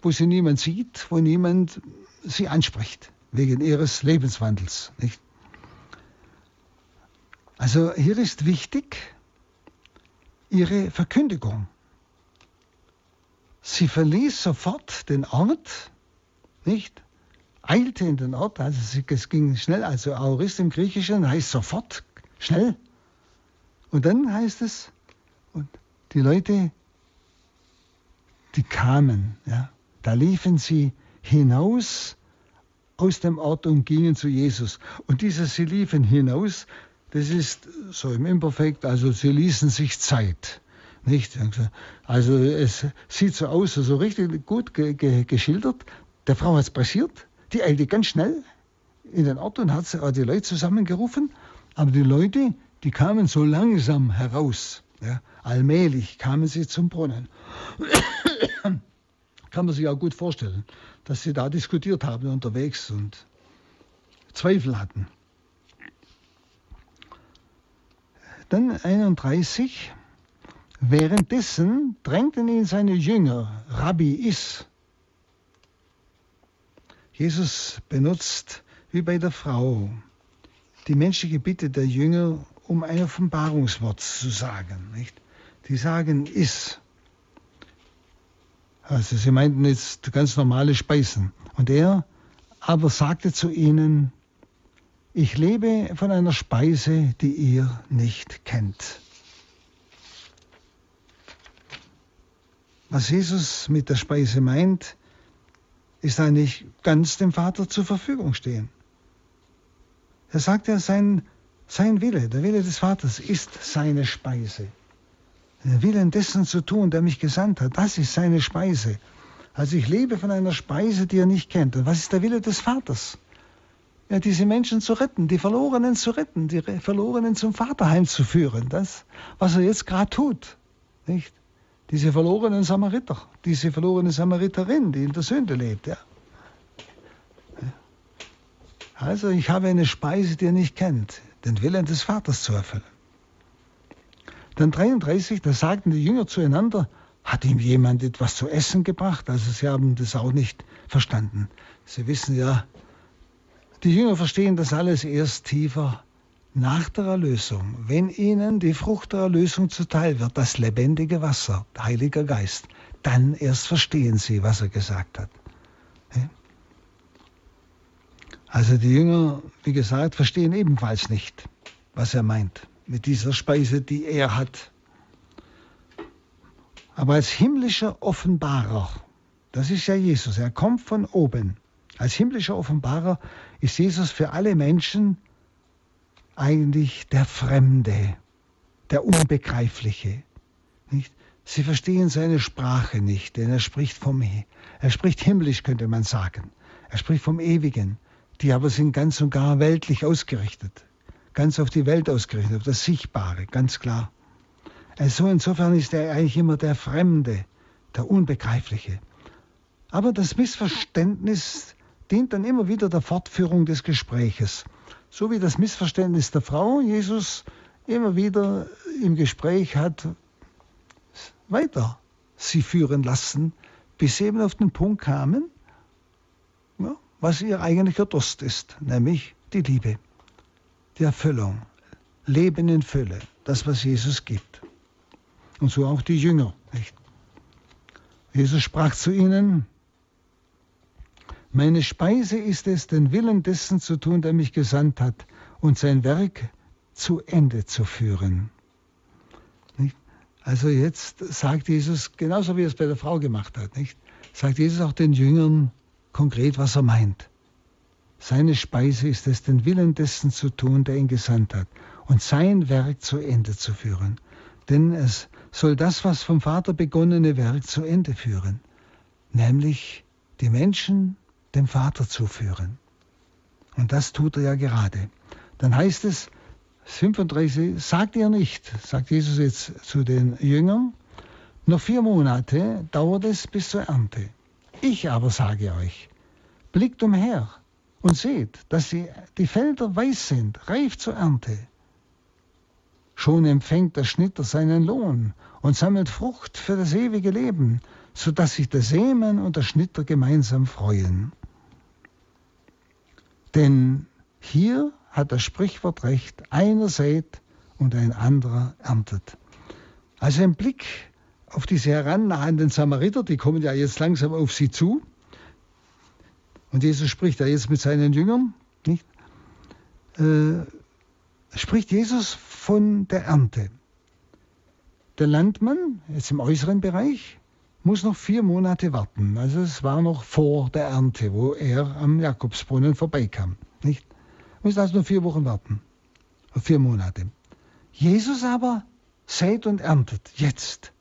wo sie niemand sieht, wo niemand sie anspricht, wegen ihres Lebenswandels. Nicht? Also hier ist wichtig, ihre Verkündigung. Sie verließ sofort den Ort, nicht? Eilte in den Ort, also es ging schnell, also Aorist im Griechischen heißt sofort, schnell. Und dann heißt es, und die Leute, die kamen, ja, da liefen sie hinaus aus dem Ort und gingen zu Jesus. Und dieses sie liefen hinaus, das ist so im Imperfekt, also sie ließen sich Zeit. Nicht? Also es sieht so aus, so richtig gut ge ge geschildert. Der Frau hat es passiert, die eilte ganz schnell in den Ort und hat die Leute zusammengerufen. Aber die Leute, die kamen so langsam heraus. Ja, allmählich kamen sie zum Brunnen. Kann man sich auch gut vorstellen, dass sie da diskutiert haben unterwegs und Zweifel hatten. Dann 31. Währenddessen drängten ihn seine Jünger, Rabbi Is. Jesus benutzt, wie bei der Frau, die menschliche Bitte der Jünger, um ein Offenbarungswort zu sagen. Nicht? Die sagen Is. Also sie meinten jetzt ganz normale Speisen. Und er aber sagte zu ihnen, ich lebe von einer Speise, die ihr nicht kennt. Was Jesus mit der Speise meint, ist eigentlich ganz dem Vater zur Verfügung stehen. Er sagt ja, sein, sein Wille, der Wille des Vaters ist seine Speise. Den Willen dessen zu tun, der mich gesandt hat, das ist seine Speise. Also ich lebe von einer Speise, die er nicht kennt. Und was ist der Wille des Vaters? Ja, diese Menschen zu retten, die Verlorenen zu retten, die Verlorenen zum Vaterheim zu führen. Das, was er jetzt gerade tut. Nicht? Diese verlorenen Samariter, diese verlorene Samariterin, die in der Sünde lebt. Ja. Also ich habe eine Speise, die er nicht kennt, den Willen des Vaters zu erfüllen. Dann 33, da sagten die Jünger zueinander, hat ihm jemand etwas zu essen gebracht? Also sie haben das auch nicht verstanden. Sie wissen ja, die Jünger verstehen das alles erst tiefer nach der Erlösung, wenn ihnen die Frucht der Erlösung zuteil wird, das lebendige Wasser, der Heilige Geist, dann erst verstehen sie, was er gesagt hat. Also die Jünger, wie gesagt, verstehen ebenfalls nicht, was er meint mit dieser Speise, die er hat. Aber als himmlischer Offenbarer, das ist ja Jesus, er kommt von oben. Als himmlischer Offenbarer ist Jesus für alle Menschen eigentlich der Fremde, der Unbegreifliche. Nicht? Sie verstehen seine Sprache nicht, denn er spricht vom, er spricht himmlisch, könnte man sagen. Er spricht vom Ewigen. Die aber sind ganz und gar weltlich ausgerichtet. Ganz auf die Welt ausgerichtet, auf das Sichtbare, ganz klar. Also insofern ist er eigentlich immer der Fremde, der Unbegreifliche. Aber das Missverständnis dient dann immer wieder der Fortführung des Gespräches so wie das Missverständnis der Frau Jesus immer wieder im Gespräch hat weiter sie führen lassen, bis sie eben auf den Punkt kamen, ja, was ihr eigentlicher Durst ist, nämlich die Liebe, die Erfüllung, Leben in Fülle, das, was Jesus gibt. Und so auch die Jünger. Nicht? Jesus sprach zu ihnen, meine Speise ist es, den Willen dessen zu tun, der mich gesandt hat, und sein Werk zu Ende zu führen. Nicht? Also jetzt sagt Jesus, genauso wie er es bei der Frau gemacht hat, nicht? sagt Jesus auch den Jüngern konkret, was er meint. Seine Speise ist es, den Willen dessen zu tun, der ihn gesandt hat, und sein Werk zu Ende zu führen. Denn es soll das, was vom Vater begonnene Werk zu Ende führen, nämlich die Menschen dem Vater zuführen. Und das tut er ja gerade. Dann heißt es, 35, sagt ihr nicht, sagt Jesus jetzt zu den Jüngern, noch vier Monate dauert es bis zur Ernte. Ich aber sage euch, blickt umher und seht, dass die, die Felder weiß sind, reif zur Ernte. Schon empfängt der Schnitter seinen Lohn und sammelt Frucht für das ewige Leben, so dass sich der Seemann und der Schnitter gemeinsam freuen. Denn hier hat das Sprichwort recht, einer sät und ein anderer erntet. Also ein Blick auf diese herannahenden Samariter, die kommen ja jetzt langsam auf sie zu. Und Jesus spricht ja jetzt mit seinen Jüngern, nicht? Äh, spricht Jesus von der Ernte. Der Landmann, jetzt im äußeren Bereich, muss noch vier Monate warten. Also es war noch vor der Ernte, wo er am Jakobsbrunnen vorbeikam. Nicht? Muss also nur vier Wochen warten. Vier Monate. Jesus aber sät und erntet jetzt.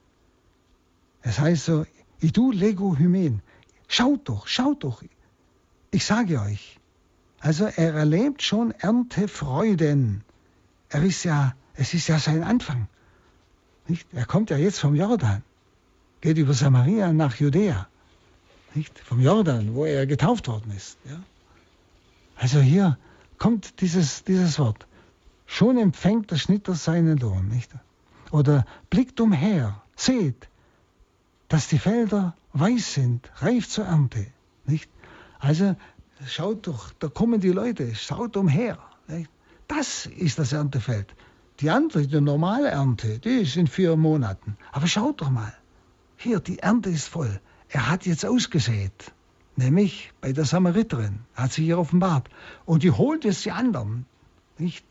Es heißt so, du lego hymen. Schaut doch, schaut doch. Ich sage euch. Also er erlebt schon Erntefreuden. Er ist ja, es ist ja sein Anfang. Nicht? Er kommt ja jetzt vom Jordan, geht über Samaria nach Judäa, nicht? vom Jordan, wo er getauft worden ist. Ja? Also hier kommt dieses, dieses Wort. Schon empfängt der Schnitter seinen Lohn. Nicht? Oder blickt umher, seht, dass die Felder weiß sind, reif zur Ernte. Nicht? Also schaut doch, da kommen die Leute, schaut umher. Nicht? Das ist das Erntefeld. Die andere, die normale Ernte, die ist in vier Monaten. Aber schaut doch mal, hier, die Ernte ist voll. Er hat jetzt ausgesät, nämlich bei der Samariterin, hat sich hier offenbart. Und die holt jetzt die anderen, nicht?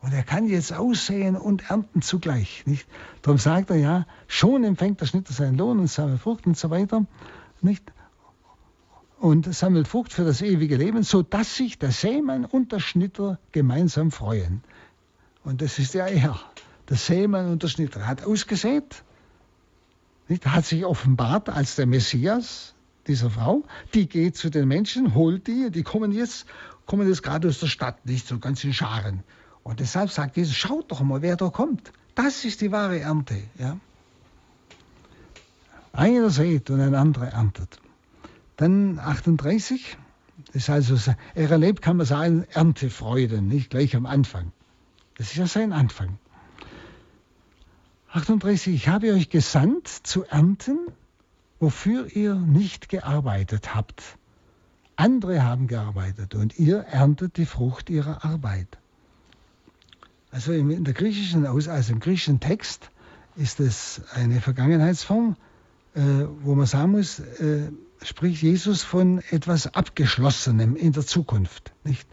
Und er kann jetzt aussehen und ernten zugleich. Nicht? Darum sagt er ja, schon empfängt der Schnitter seinen Lohn und sammelt Frucht und so weiter. Nicht? Und sammelt Frucht für das ewige Leben, sodass sich der Sämann und der Schnitter gemeinsam freuen. Und das ist ja er. Der Sämann und der Schnitter hat ausgesät? Hat sich offenbart als der Messias dieser Frau. Die geht zu den Menschen, holt die, die kommen jetzt, kommen jetzt gerade aus der Stadt, nicht so ganz in Scharen. Und deshalb sagt Jesus, schaut doch mal, wer da kommt. Das ist die wahre Ernte. Ja? Einer sät und ein anderer erntet. Dann 38, das ist also, er erlebt, kann man sagen, Erntefreude, nicht gleich am Anfang. Das ist ja sein Anfang. 38, ich habe euch gesandt zu ernten, wofür ihr nicht gearbeitet habt. Andere haben gearbeitet und ihr erntet die Frucht ihrer Arbeit. Also in der griechischen, also im griechischen Text ist es eine Vergangenheitsform, äh, wo man sagen muss, äh, spricht Jesus von etwas Abgeschlossenem in der Zukunft. Nicht?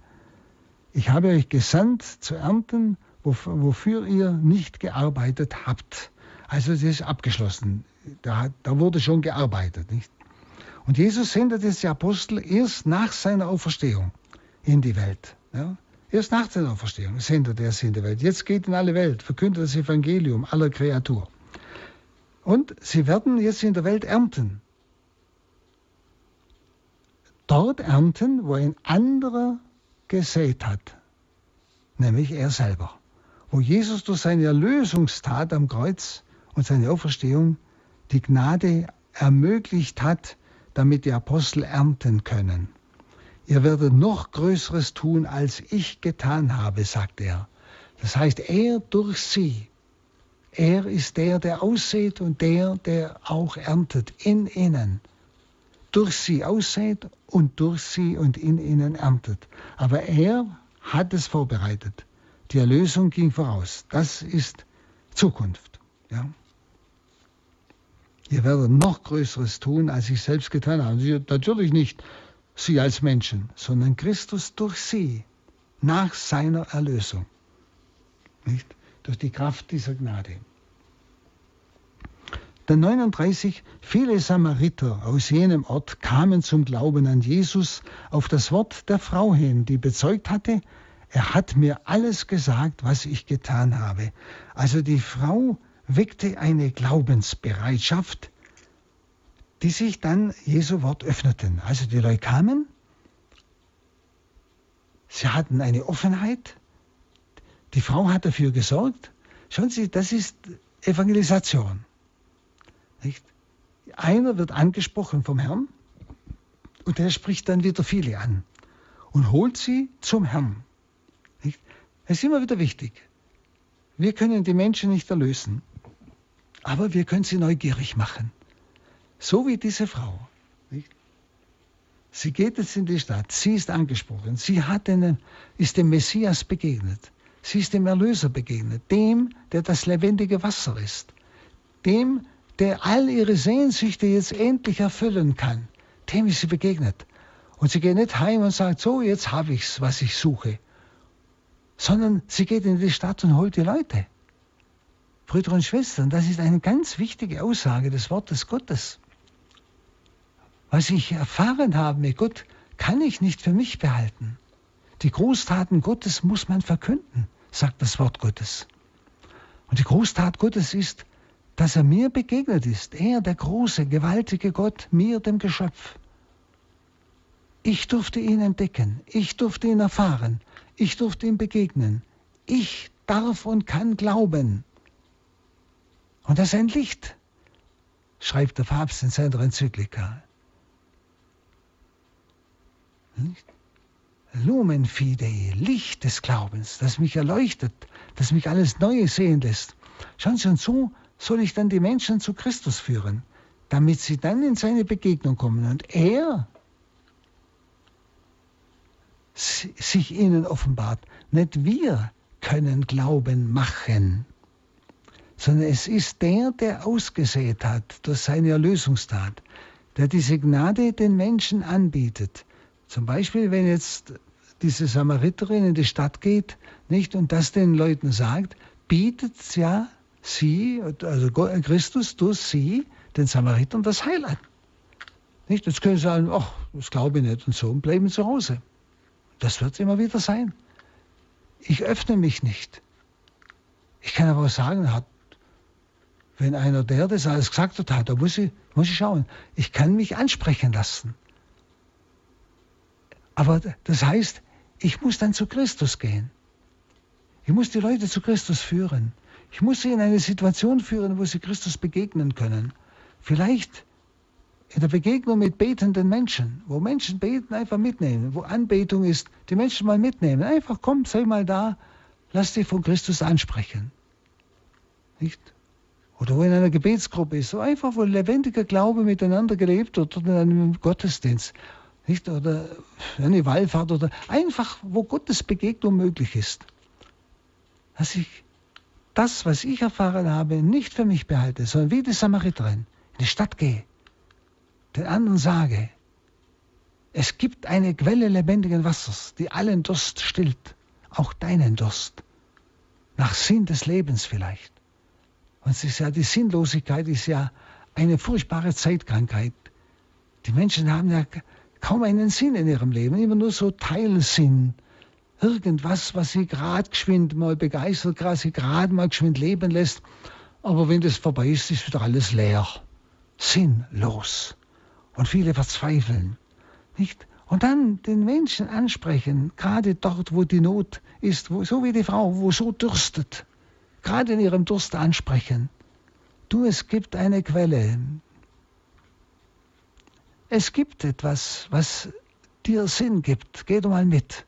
Ich habe euch gesandt zu ernten, wofür ihr nicht gearbeitet habt. Also es ist abgeschlossen. Da, da wurde schon gearbeitet. Nicht? Und Jesus sendet jetzt die Apostel erst nach seiner Auferstehung in die Welt. Ja? Erst nach der Auferstehung sendet er sie in die Welt. Jetzt geht in alle Welt, verkündet das Evangelium aller Kreatur. Und sie werden jetzt in der Welt ernten. Dort ernten, wo ein anderer gesät hat, nämlich er selber. Wo Jesus durch seine Erlösungstat am Kreuz und seine Auferstehung die Gnade ermöglicht hat, damit die Apostel ernten können. Ihr werdet noch Größeres tun, als ich getan habe, sagt er. Das heißt, er durch sie. Er ist der, der aussät und der, der auch erntet in ihnen. Durch sie aussät und durch sie und in ihnen erntet. Aber er hat es vorbereitet. Die Erlösung ging voraus. Das ist Zukunft. Ja. Ihr werdet noch Größeres tun, als ich selbst getan habe. Natürlich nicht sie als Menschen, sondern Christus durch sie, nach seiner Erlösung. Nicht? Durch die Kraft dieser Gnade. Der 39, viele Samariter aus jenem Ort kamen zum Glauben an Jesus auf das Wort der Frau hin, die bezeugt hatte, er hat mir alles gesagt, was ich getan habe. Also die Frau weckte eine Glaubensbereitschaft, die sich dann Jesu Wort öffneten. Also die Leute kamen, sie hatten eine Offenheit, die Frau hat dafür gesorgt. Schauen Sie, das ist Evangelisation. Nicht? Einer wird angesprochen vom Herrn und der spricht dann wieder viele an und holt sie zum Herrn. Das ist immer wieder wichtig. Wir können die Menschen nicht erlösen, aber wir können sie neugierig machen. So wie diese Frau. Nicht? Sie geht jetzt in die Stadt, sie ist angesprochen, sie hat einen, ist dem Messias begegnet. Sie ist dem Erlöser begegnet, dem, der das lebendige Wasser ist, dem, der all ihre Sehnsüchte jetzt endlich erfüllen kann. Dem ist sie begegnet. Und sie geht nicht heim und sagt, so, jetzt habe ich's, was ich suche. Sondern sie geht in die Stadt und holt die Leute. Brüder und Schwestern, das ist eine ganz wichtige Aussage des Wortes Gottes. Was ich erfahren habe mit Gott, kann ich nicht für mich behalten. Die Großtaten Gottes muss man verkünden, sagt das Wort Gottes. Und die Großtat Gottes ist, dass er mir begegnet ist, er, der große, gewaltige Gott, mir, dem Geschöpf. Ich durfte ihn entdecken, ich durfte ihn erfahren, ich durfte ihm begegnen. Ich darf und kann glauben. Und das ist ein Licht, schreibt der Papst in seiner Enzyklika. Lumen Fidei, Licht des Glaubens, das mich erleuchtet, das mich alles Neue sehen lässt. Schauen Sie, und so soll ich dann die Menschen zu Christus führen, damit sie dann in seine Begegnung kommen und er sich ihnen offenbart. Nicht wir können Glauben machen, sondern es ist der, der ausgesät hat durch seine Erlösungstat, der diese Gnade den Menschen anbietet. Zum Beispiel, wenn jetzt diese Samariterin in die Stadt geht, nicht, und das den Leuten sagt, bietet ja sie, also Christus durch sie, den Samaritern das Heil an. Nicht? Jetzt können sie sagen, ach, das glaube ich nicht und so und bleiben zu Hause. Das wird immer wieder sein. Ich öffne mich nicht. Ich kann aber sagen, hat, wenn einer der das alles gesagt hat, da muss ich, muss ich schauen. Ich kann mich ansprechen lassen. Aber das heißt, ich muss dann zu Christus gehen. Ich muss die Leute zu Christus führen. Ich muss sie in eine Situation führen, wo sie Christus begegnen können. Vielleicht in der Begegnung mit betenden Menschen, wo Menschen beten, einfach mitnehmen, wo Anbetung ist, die Menschen mal mitnehmen. Einfach komm, sei mal da, lass dich von Christus ansprechen. Nicht? Oder wo in einer Gebetsgruppe ist, so einfach, wo lebendiger Glaube miteinander gelebt wird oder in einem Gottesdienst nicht? Oder eine Wallfahrt oder einfach, wo Gottes Begegnung möglich ist. Dass ich das, was ich erfahren habe, nicht für mich behalte, sondern wie die Samariterin in die Stadt gehe, den anderen sage, es gibt eine Quelle lebendigen Wassers, die allen Durst stillt, auch deinen Durst, nach Sinn des Lebens vielleicht. Und es ist ja die Sinnlosigkeit ist ja eine furchtbare Zeitkrankheit. Die Menschen haben ja kaum einen Sinn in ihrem Leben, immer nur so Teilsinn. Irgendwas, was sie gerade geschwind mal begeistert, sie gerade mal geschwind leben lässt. Aber wenn das vorbei ist, ist wieder alles leer. Sinnlos. Und viele verzweifeln. Nicht? Und dann den Menschen ansprechen, gerade dort, wo die Not ist, wo, so wie die Frau, wo so dürstet. Gerade in ihrem Durst ansprechen. Du, es gibt eine Quelle, es gibt etwas, was dir Sinn gibt. Geh doch mal mit.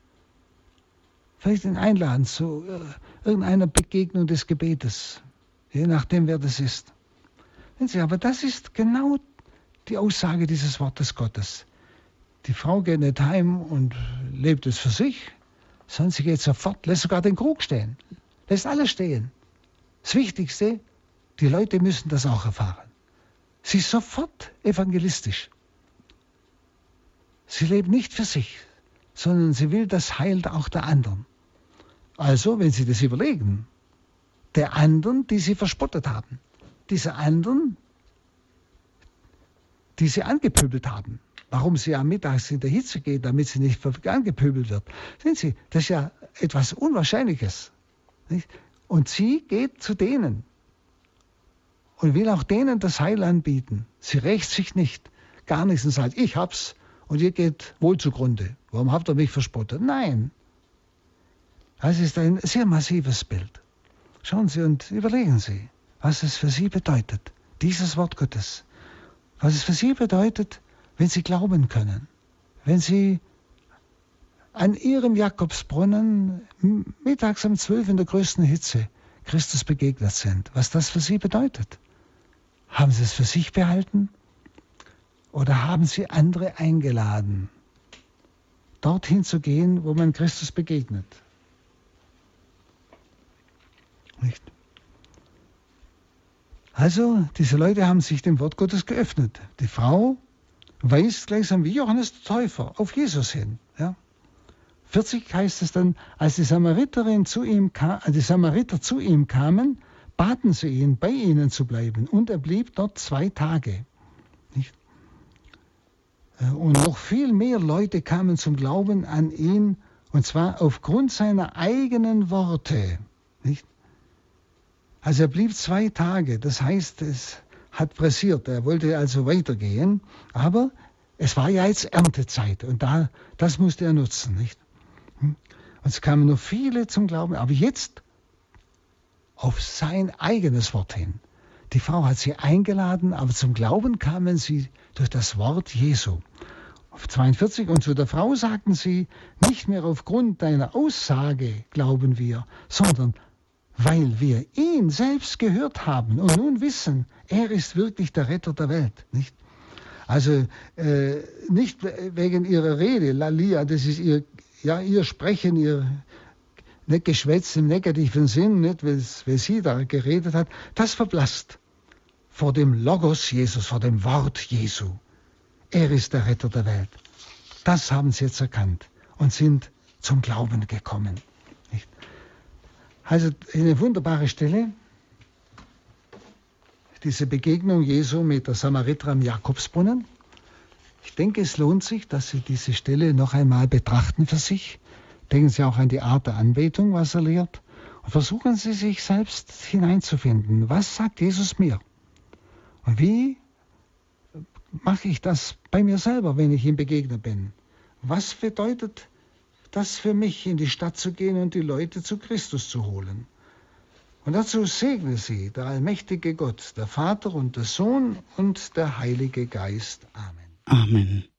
Vielleicht ihn einladen zu äh, irgendeiner Begegnung des Gebetes, je nachdem, wer das ist. Aber das ist genau die Aussage dieses Wortes Gottes. Die Frau geht nicht heim und lebt es für sich, sondern sie geht sofort, lässt sogar den Krug stehen, lässt alles stehen. Das Wichtigste, die Leute müssen das auch erfahren. Sie ist sofort evangelistisch. Sie lebt nicht für sich, sondern sie will das Heil auch der anderen. Also, wenn Sie das überlegen, der anderen, die Sie verspottet haben, diese anderen, die Sie angepöbelt haben, warum Sie am Mittags in der Hitze gehen, damit Sie nicht angepöbelt wird. Sehen Sie, das ist ja etwas Unwahrscheinliches. Nicht? Und sie geht zu denen und will auch denen das Heil anbieten. Sie rächt sich nicht, gar nichts und sagt, ich hab's, und ihr geht wohl zugrunde. Warum habt ihr mich verspottet? Nein. Das ist ein sehr massives Bild. Schauen Sie und überlegen Sie, was es für Sie bedeutet, dieses Wort Gottes. Was es für Sie bedeutet, wenn Sie glauben können, wenn Sie an Ihrem Jakobsbrunnen mittags um zwölf in der größten Hitze Christus begegnet sind, was das für Sie bedeutet. Haben Sie es für sich behalten? Oder haben Sie andere eingeladen, dorthin zu gehen, wo man Christus begegnet? Nicht? Also, diese Leute haben sich dem Wort Gottes geöffnet. Die Frau weist gleichsam wie Johannes der Täufer auf Jesus hin. Ja? 40 heißt es dann, als die, Samariterin zu ihm kam, die Samariter zu ihm kamen, baten sie ihn, bei ihnen zu bleiben. Und er blieb dort zwei Tage. Nicht? Äh, und noch viel mehr Leute kamen zum Glauben an ihn, und zwar aufgrund seiner eigenen Worte. Nicht? Also er blieb zwei Tage, das heißt, es hat pressiert, er wollte also weitergehen, aber es war ja jetzt Erntezeit und da, das musste er nutzen, nicht? Hm? Und es kamen noch viele zum Glauben, aber jetzt auf sein eigenes Wort hin. Die Frau hat sie eingeladen, aber zum Glauben kamen sie durch das Wort Jesu. Auf 42 und zu der Frau sagten sie, nicht mehr aufgrund deiner Aussage glauben wir, sondern weil wir ihn selbst gehört haben und nun wissen, er ist wirklich der Retter der Welt. Nicht? Also äh, nicht wegen ihrer Rede, Lalia, das ist ihr, ja, ihr Sprechen, ihr nicht Geschwätz im negativen Sinn, nicht, weil, sie da geredet hat, das verblasst vor dem Logos Jesus, vor dem Wort Jesu. Er ist der Retter der Welt. Das haben sie jetzt erkannt und sind zum Glauben gekommen. Also eine wunderbare Stelle, diese Begegnung Jesu mit der Samariter am Jakobsbrunnen. Ich denke, es lohnt sich, dass Sie diese Stelle noch einmal betrachten für sich. Denken Sie auch an die Art der Anbetung, was er lehrt. Und versuchen Sie sich selbst hineinzufinden. Was sagt Jesus mir? Und wie mache ich das bei mir selber, wenn ich ihm begegnet bin? Was bedeutet das für mich, in die Stadt zu gehen und die Leute zu Christus zu holen. Und dazu segne sie der allmächtige Gott, der Vater und der Sohn und der Heilige Geist. Amen. Amen.